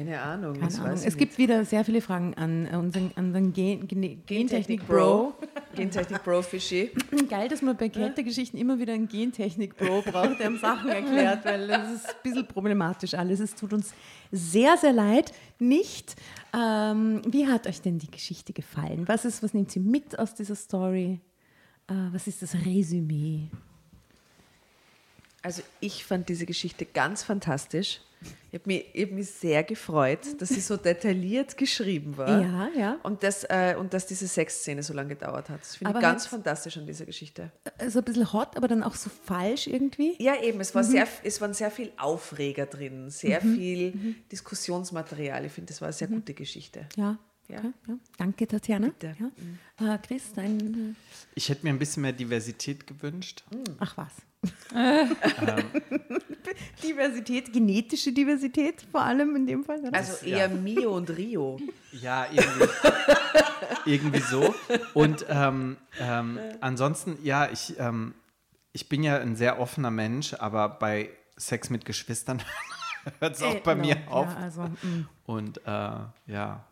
Keine Ahnung. Keine Ahnung. Es gibt wieder sehr viele Fragen an unseren, an unseren Gen, Gene, Gentechnik-Bro. Gentechnik Bro Fischi. Geil, dass man bei Kältegeschichten immer wieder einen Gentechnik-Bro braucht, der Sachen erklärt, weil das ist ein bisschen problematisch alles. Es tut uns sehr, sehr leid. Nicht. Ähm, wie hat euch denn die Geschichte gefallen? Was, ist, was nehmt ihr mit aus dieser Story? Äh, was ist das Resümee? Also ich fand diese Geschichte ganz fantastisch. Ich habe mich, ich hab mich sehr gefreut, dass sie so detailliert geschrieben war. Ja, ja. Und, dass, äh, und dass diese Sexszene so lange gedauert hat. Das finde ich ganz fantastisch an dieser Geschichte. Also ein bisschen hot, aber dann auch so falsch irgendwie. Ja, eben, es, war sehr, es waren sehr viel Aufreger drin, sehr viel Diskussionsmaterial. Ich finde, das war eine sehr gute Geschichte. Ja. Ja. Okay, ja. Danke, Tatjana. Bitte. Ja. Äh, Chris, dein. Ich hätte mir ein bisschen mehr Diversität gewünscht. Ach was. Diversität, genetische Diversität vor allem in dem Fall. Dann. Also eher Mio und Rio. Ja, irgendwie, irgendwie so. Und ähm, ähm, ansonsten, ja, ich, ähm, ich bin ja ein sehr offener Mensch, aber bei Sex mit Geschwistern hört es auch Äh, bei no. mir auf. Ja, also, mm. Und äh, ja,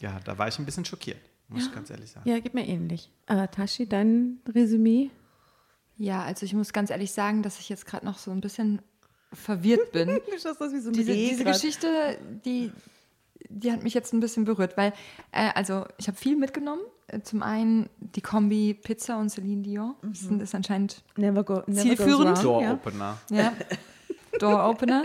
ja, da war ich ein bisschen schockiert, muss ich ganz ehrlich sagen. ja, geht mir ähnlich. Äh, Tashi, dein Resümee? Ja, also ich muss ganz ehrlich sagen, dass ich jetzt gerade noch so ein bisschen verwirrt bin. Schaust aus wie so ein diese, diese. Geschichte, die, die hat mich jetzt ein bisschen berührt, weil, äh, also ich habe viel mitgenommen. Äh, Zum einen die Kombi Pizza und Celine Dion. Das sind- ist anscheinend Never go, never Zielführend. wrong, ja. Door-Opener. ja, Door Opener.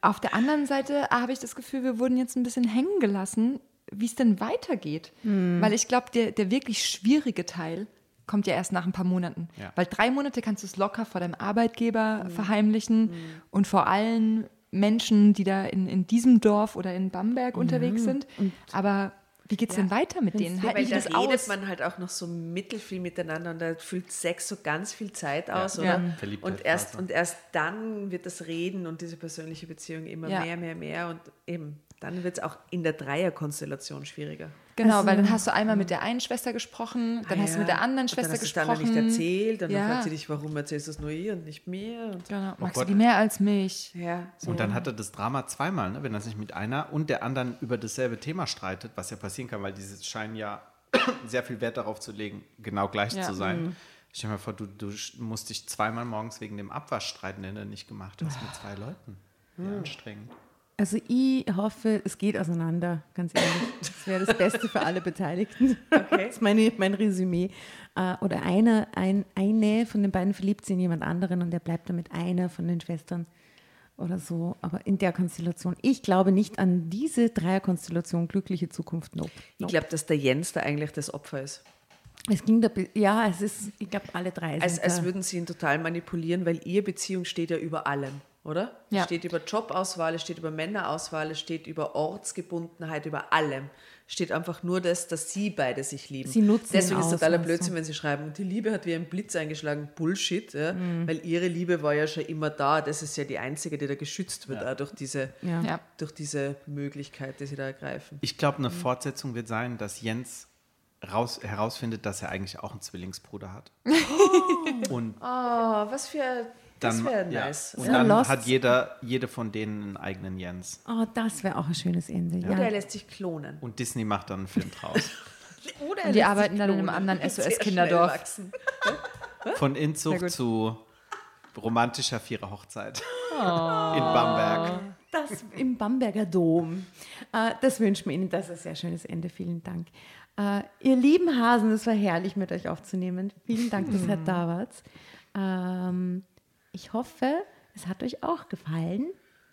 Auf der anderen Seite habe ich das Gefühl, wir wurden jetzt ein bisschen hängen gelassen, wie es denn weitergeht. Weil ich glaube, der, der wirklich schwierige Teil kommt ja erst nach ein paar Monaten. Ja. Weil drei Monate kannst du es locker vor deinem Arbeitgeber verheimlichen und vor allen Menschen, die da in, in diesem Dorf oder in Bamberg unterwegs sind. Aber wie geht es denn weiter mit denen? Halten Weil die da das redet aus? man halt auch noch so mittelfiel miteinander und da füllt Sex so ganz viel Zeit aus, Ja. oder? Verliebtheit Und erst, und erst dann wird das Reden und diese persönliche Beziehung immer Ja. mehr, mehr, mehr und eben, dann wird es auch in der Dreierkonstellation schwieriger. Genau, weil dann hast du einmal mit der einen Schwester gesprochen, dann Ah hast du ja. mit der anderen und Schwester dann hast gesprochen. du es dann nicht erzählt und Ja. dann fragt sie dich, warum erzählst du es nur ihr und nicht mir? Und, Genau. Magst du Gott. die mehr als mich? ja, so. Und dann hat er das Drama zweimal, ne? wenn er sich mit einer und der anderen über dasselbe Thema streitet, was ja passieren kann, weil diese scheinen ja sehr viel Wert darauf zu legen, genau gleich Ja. zu sein. Stell dir mal vor, du, du musst dich zweimal morgens wegen dem Abwasch streiten, den du nicht gemacht hast mit zwei Leuten. Wie anstrengend. Also ich hoffe, es geht auseinander, ganz ehrlich. Das wäre das Beste für alle Beteiligten. Das ist meine, mein Resümee. Äh, Oder einer, ein, eine von den beiden verliebt sich in jemand anderen und der bleibt dann mit einer von den Schwestern oder so. Aber in der Konstellation, ich glaube nicht an diese Dreierkonstellation glückliche Zukunft. Nope. Ich nope. glaube, dass der Jens da eigentlich das Opfer ist. Es ging da, ja, es ist, ich glaube, alle drei. Als, sind als da- würden sie ihn total manipulieren, weil ihre Beziehung steht ja über allem, oder? Ja. Es steht über Jobauswahl, es steht über Männerauswahl, es steht über Ortsgebundenheit, über allem. Es steht einfach nur das, dass sie beide sich lieben. Sie nutzen Deswegen ist aus, totaler. Blödsinn, wenn sie schreiben, und die Liebe hat wie ein Blitz eingeschlagen. Bullshit, ja? Mhm. weil ihre Liebe war ja schon immer da. Das ist ja die einzige, die da geschützt wird, Ja. durch diese, Ja. Durch diese Möglichkeit, die sie da ergreifen. Ich glaube, eine Fortsetzung wird sein, dass Jens raus, herausfindet, dass er eigentlich auch einen Zwillingsbruder hat. Und Oh, was für. Das dann, wäre ja, nice. und Ja. dann Lost. hat jeder, jede von denen einen eigenen Jens. Oh, das wäre auch ein schönes Ende. Ja. Oder er lässt sich klonen. Und Disney macht dann einen Film draus. Oder Und die arbeiten dann in einem anderen SOS-Kinderdorf. Von Inzucht zu romantischer Vierer Hochzeit Oh. in Bamberg. Das im Bamberger Dom. Äh, das wünschen wir Ihnen. Das ist ein sehr schönes Ende. Vielen Dank. Äh, ihr lieben Hasen, es war herrlich, mit euch aufzunehmen. Vielen Dank, dass ihr da wart. Ähm, ich hoffe, es hat euch auch gefallen.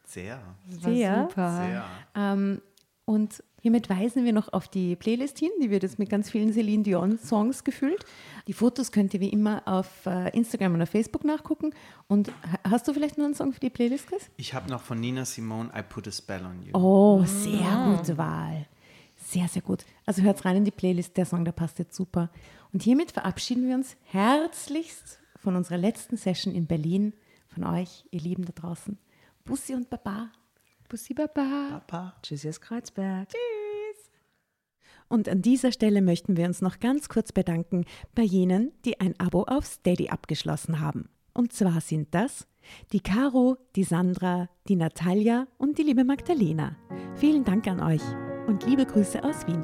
Sehr, Sehr. Super. sehr. Ähm, und hiermit weisen wir noch auf die Playlist hin, die wird jetzt mit ganz vielen Celine Dion-Songs gefüllt. Die Fotos könnt ihr wie immer auf äh, Instagram oder Facebook nachgucken. Und ha- hast du vielleicht noch einen Song für die Playlist, Chris? Ich habe noch von Nina Simone I Put a Spell on You. Oh, sehr gute Wahl. Sehr, sehr gut. Also hört rein in die Playlist, der Song, der passt jetzt super. Und hiermit verabschieden wir uns herzlichst von unserer letzten Session in Berlin, von euch, ihr Lieben da draußen. Bussi und Baba. Bussi Baba. Papa. Tschüss, aus Kreuzberg. Und an dieser Stelle möchten wir uns noch ganz kurz bedanken bei jenen, die ein Abo auf Steady abgeschlossen haben. Und zwar sind das die Caro, die Sandra, die Natalia und die liebe Magdalena. Vielen Dank an euch und liebe Grüße aus Wien.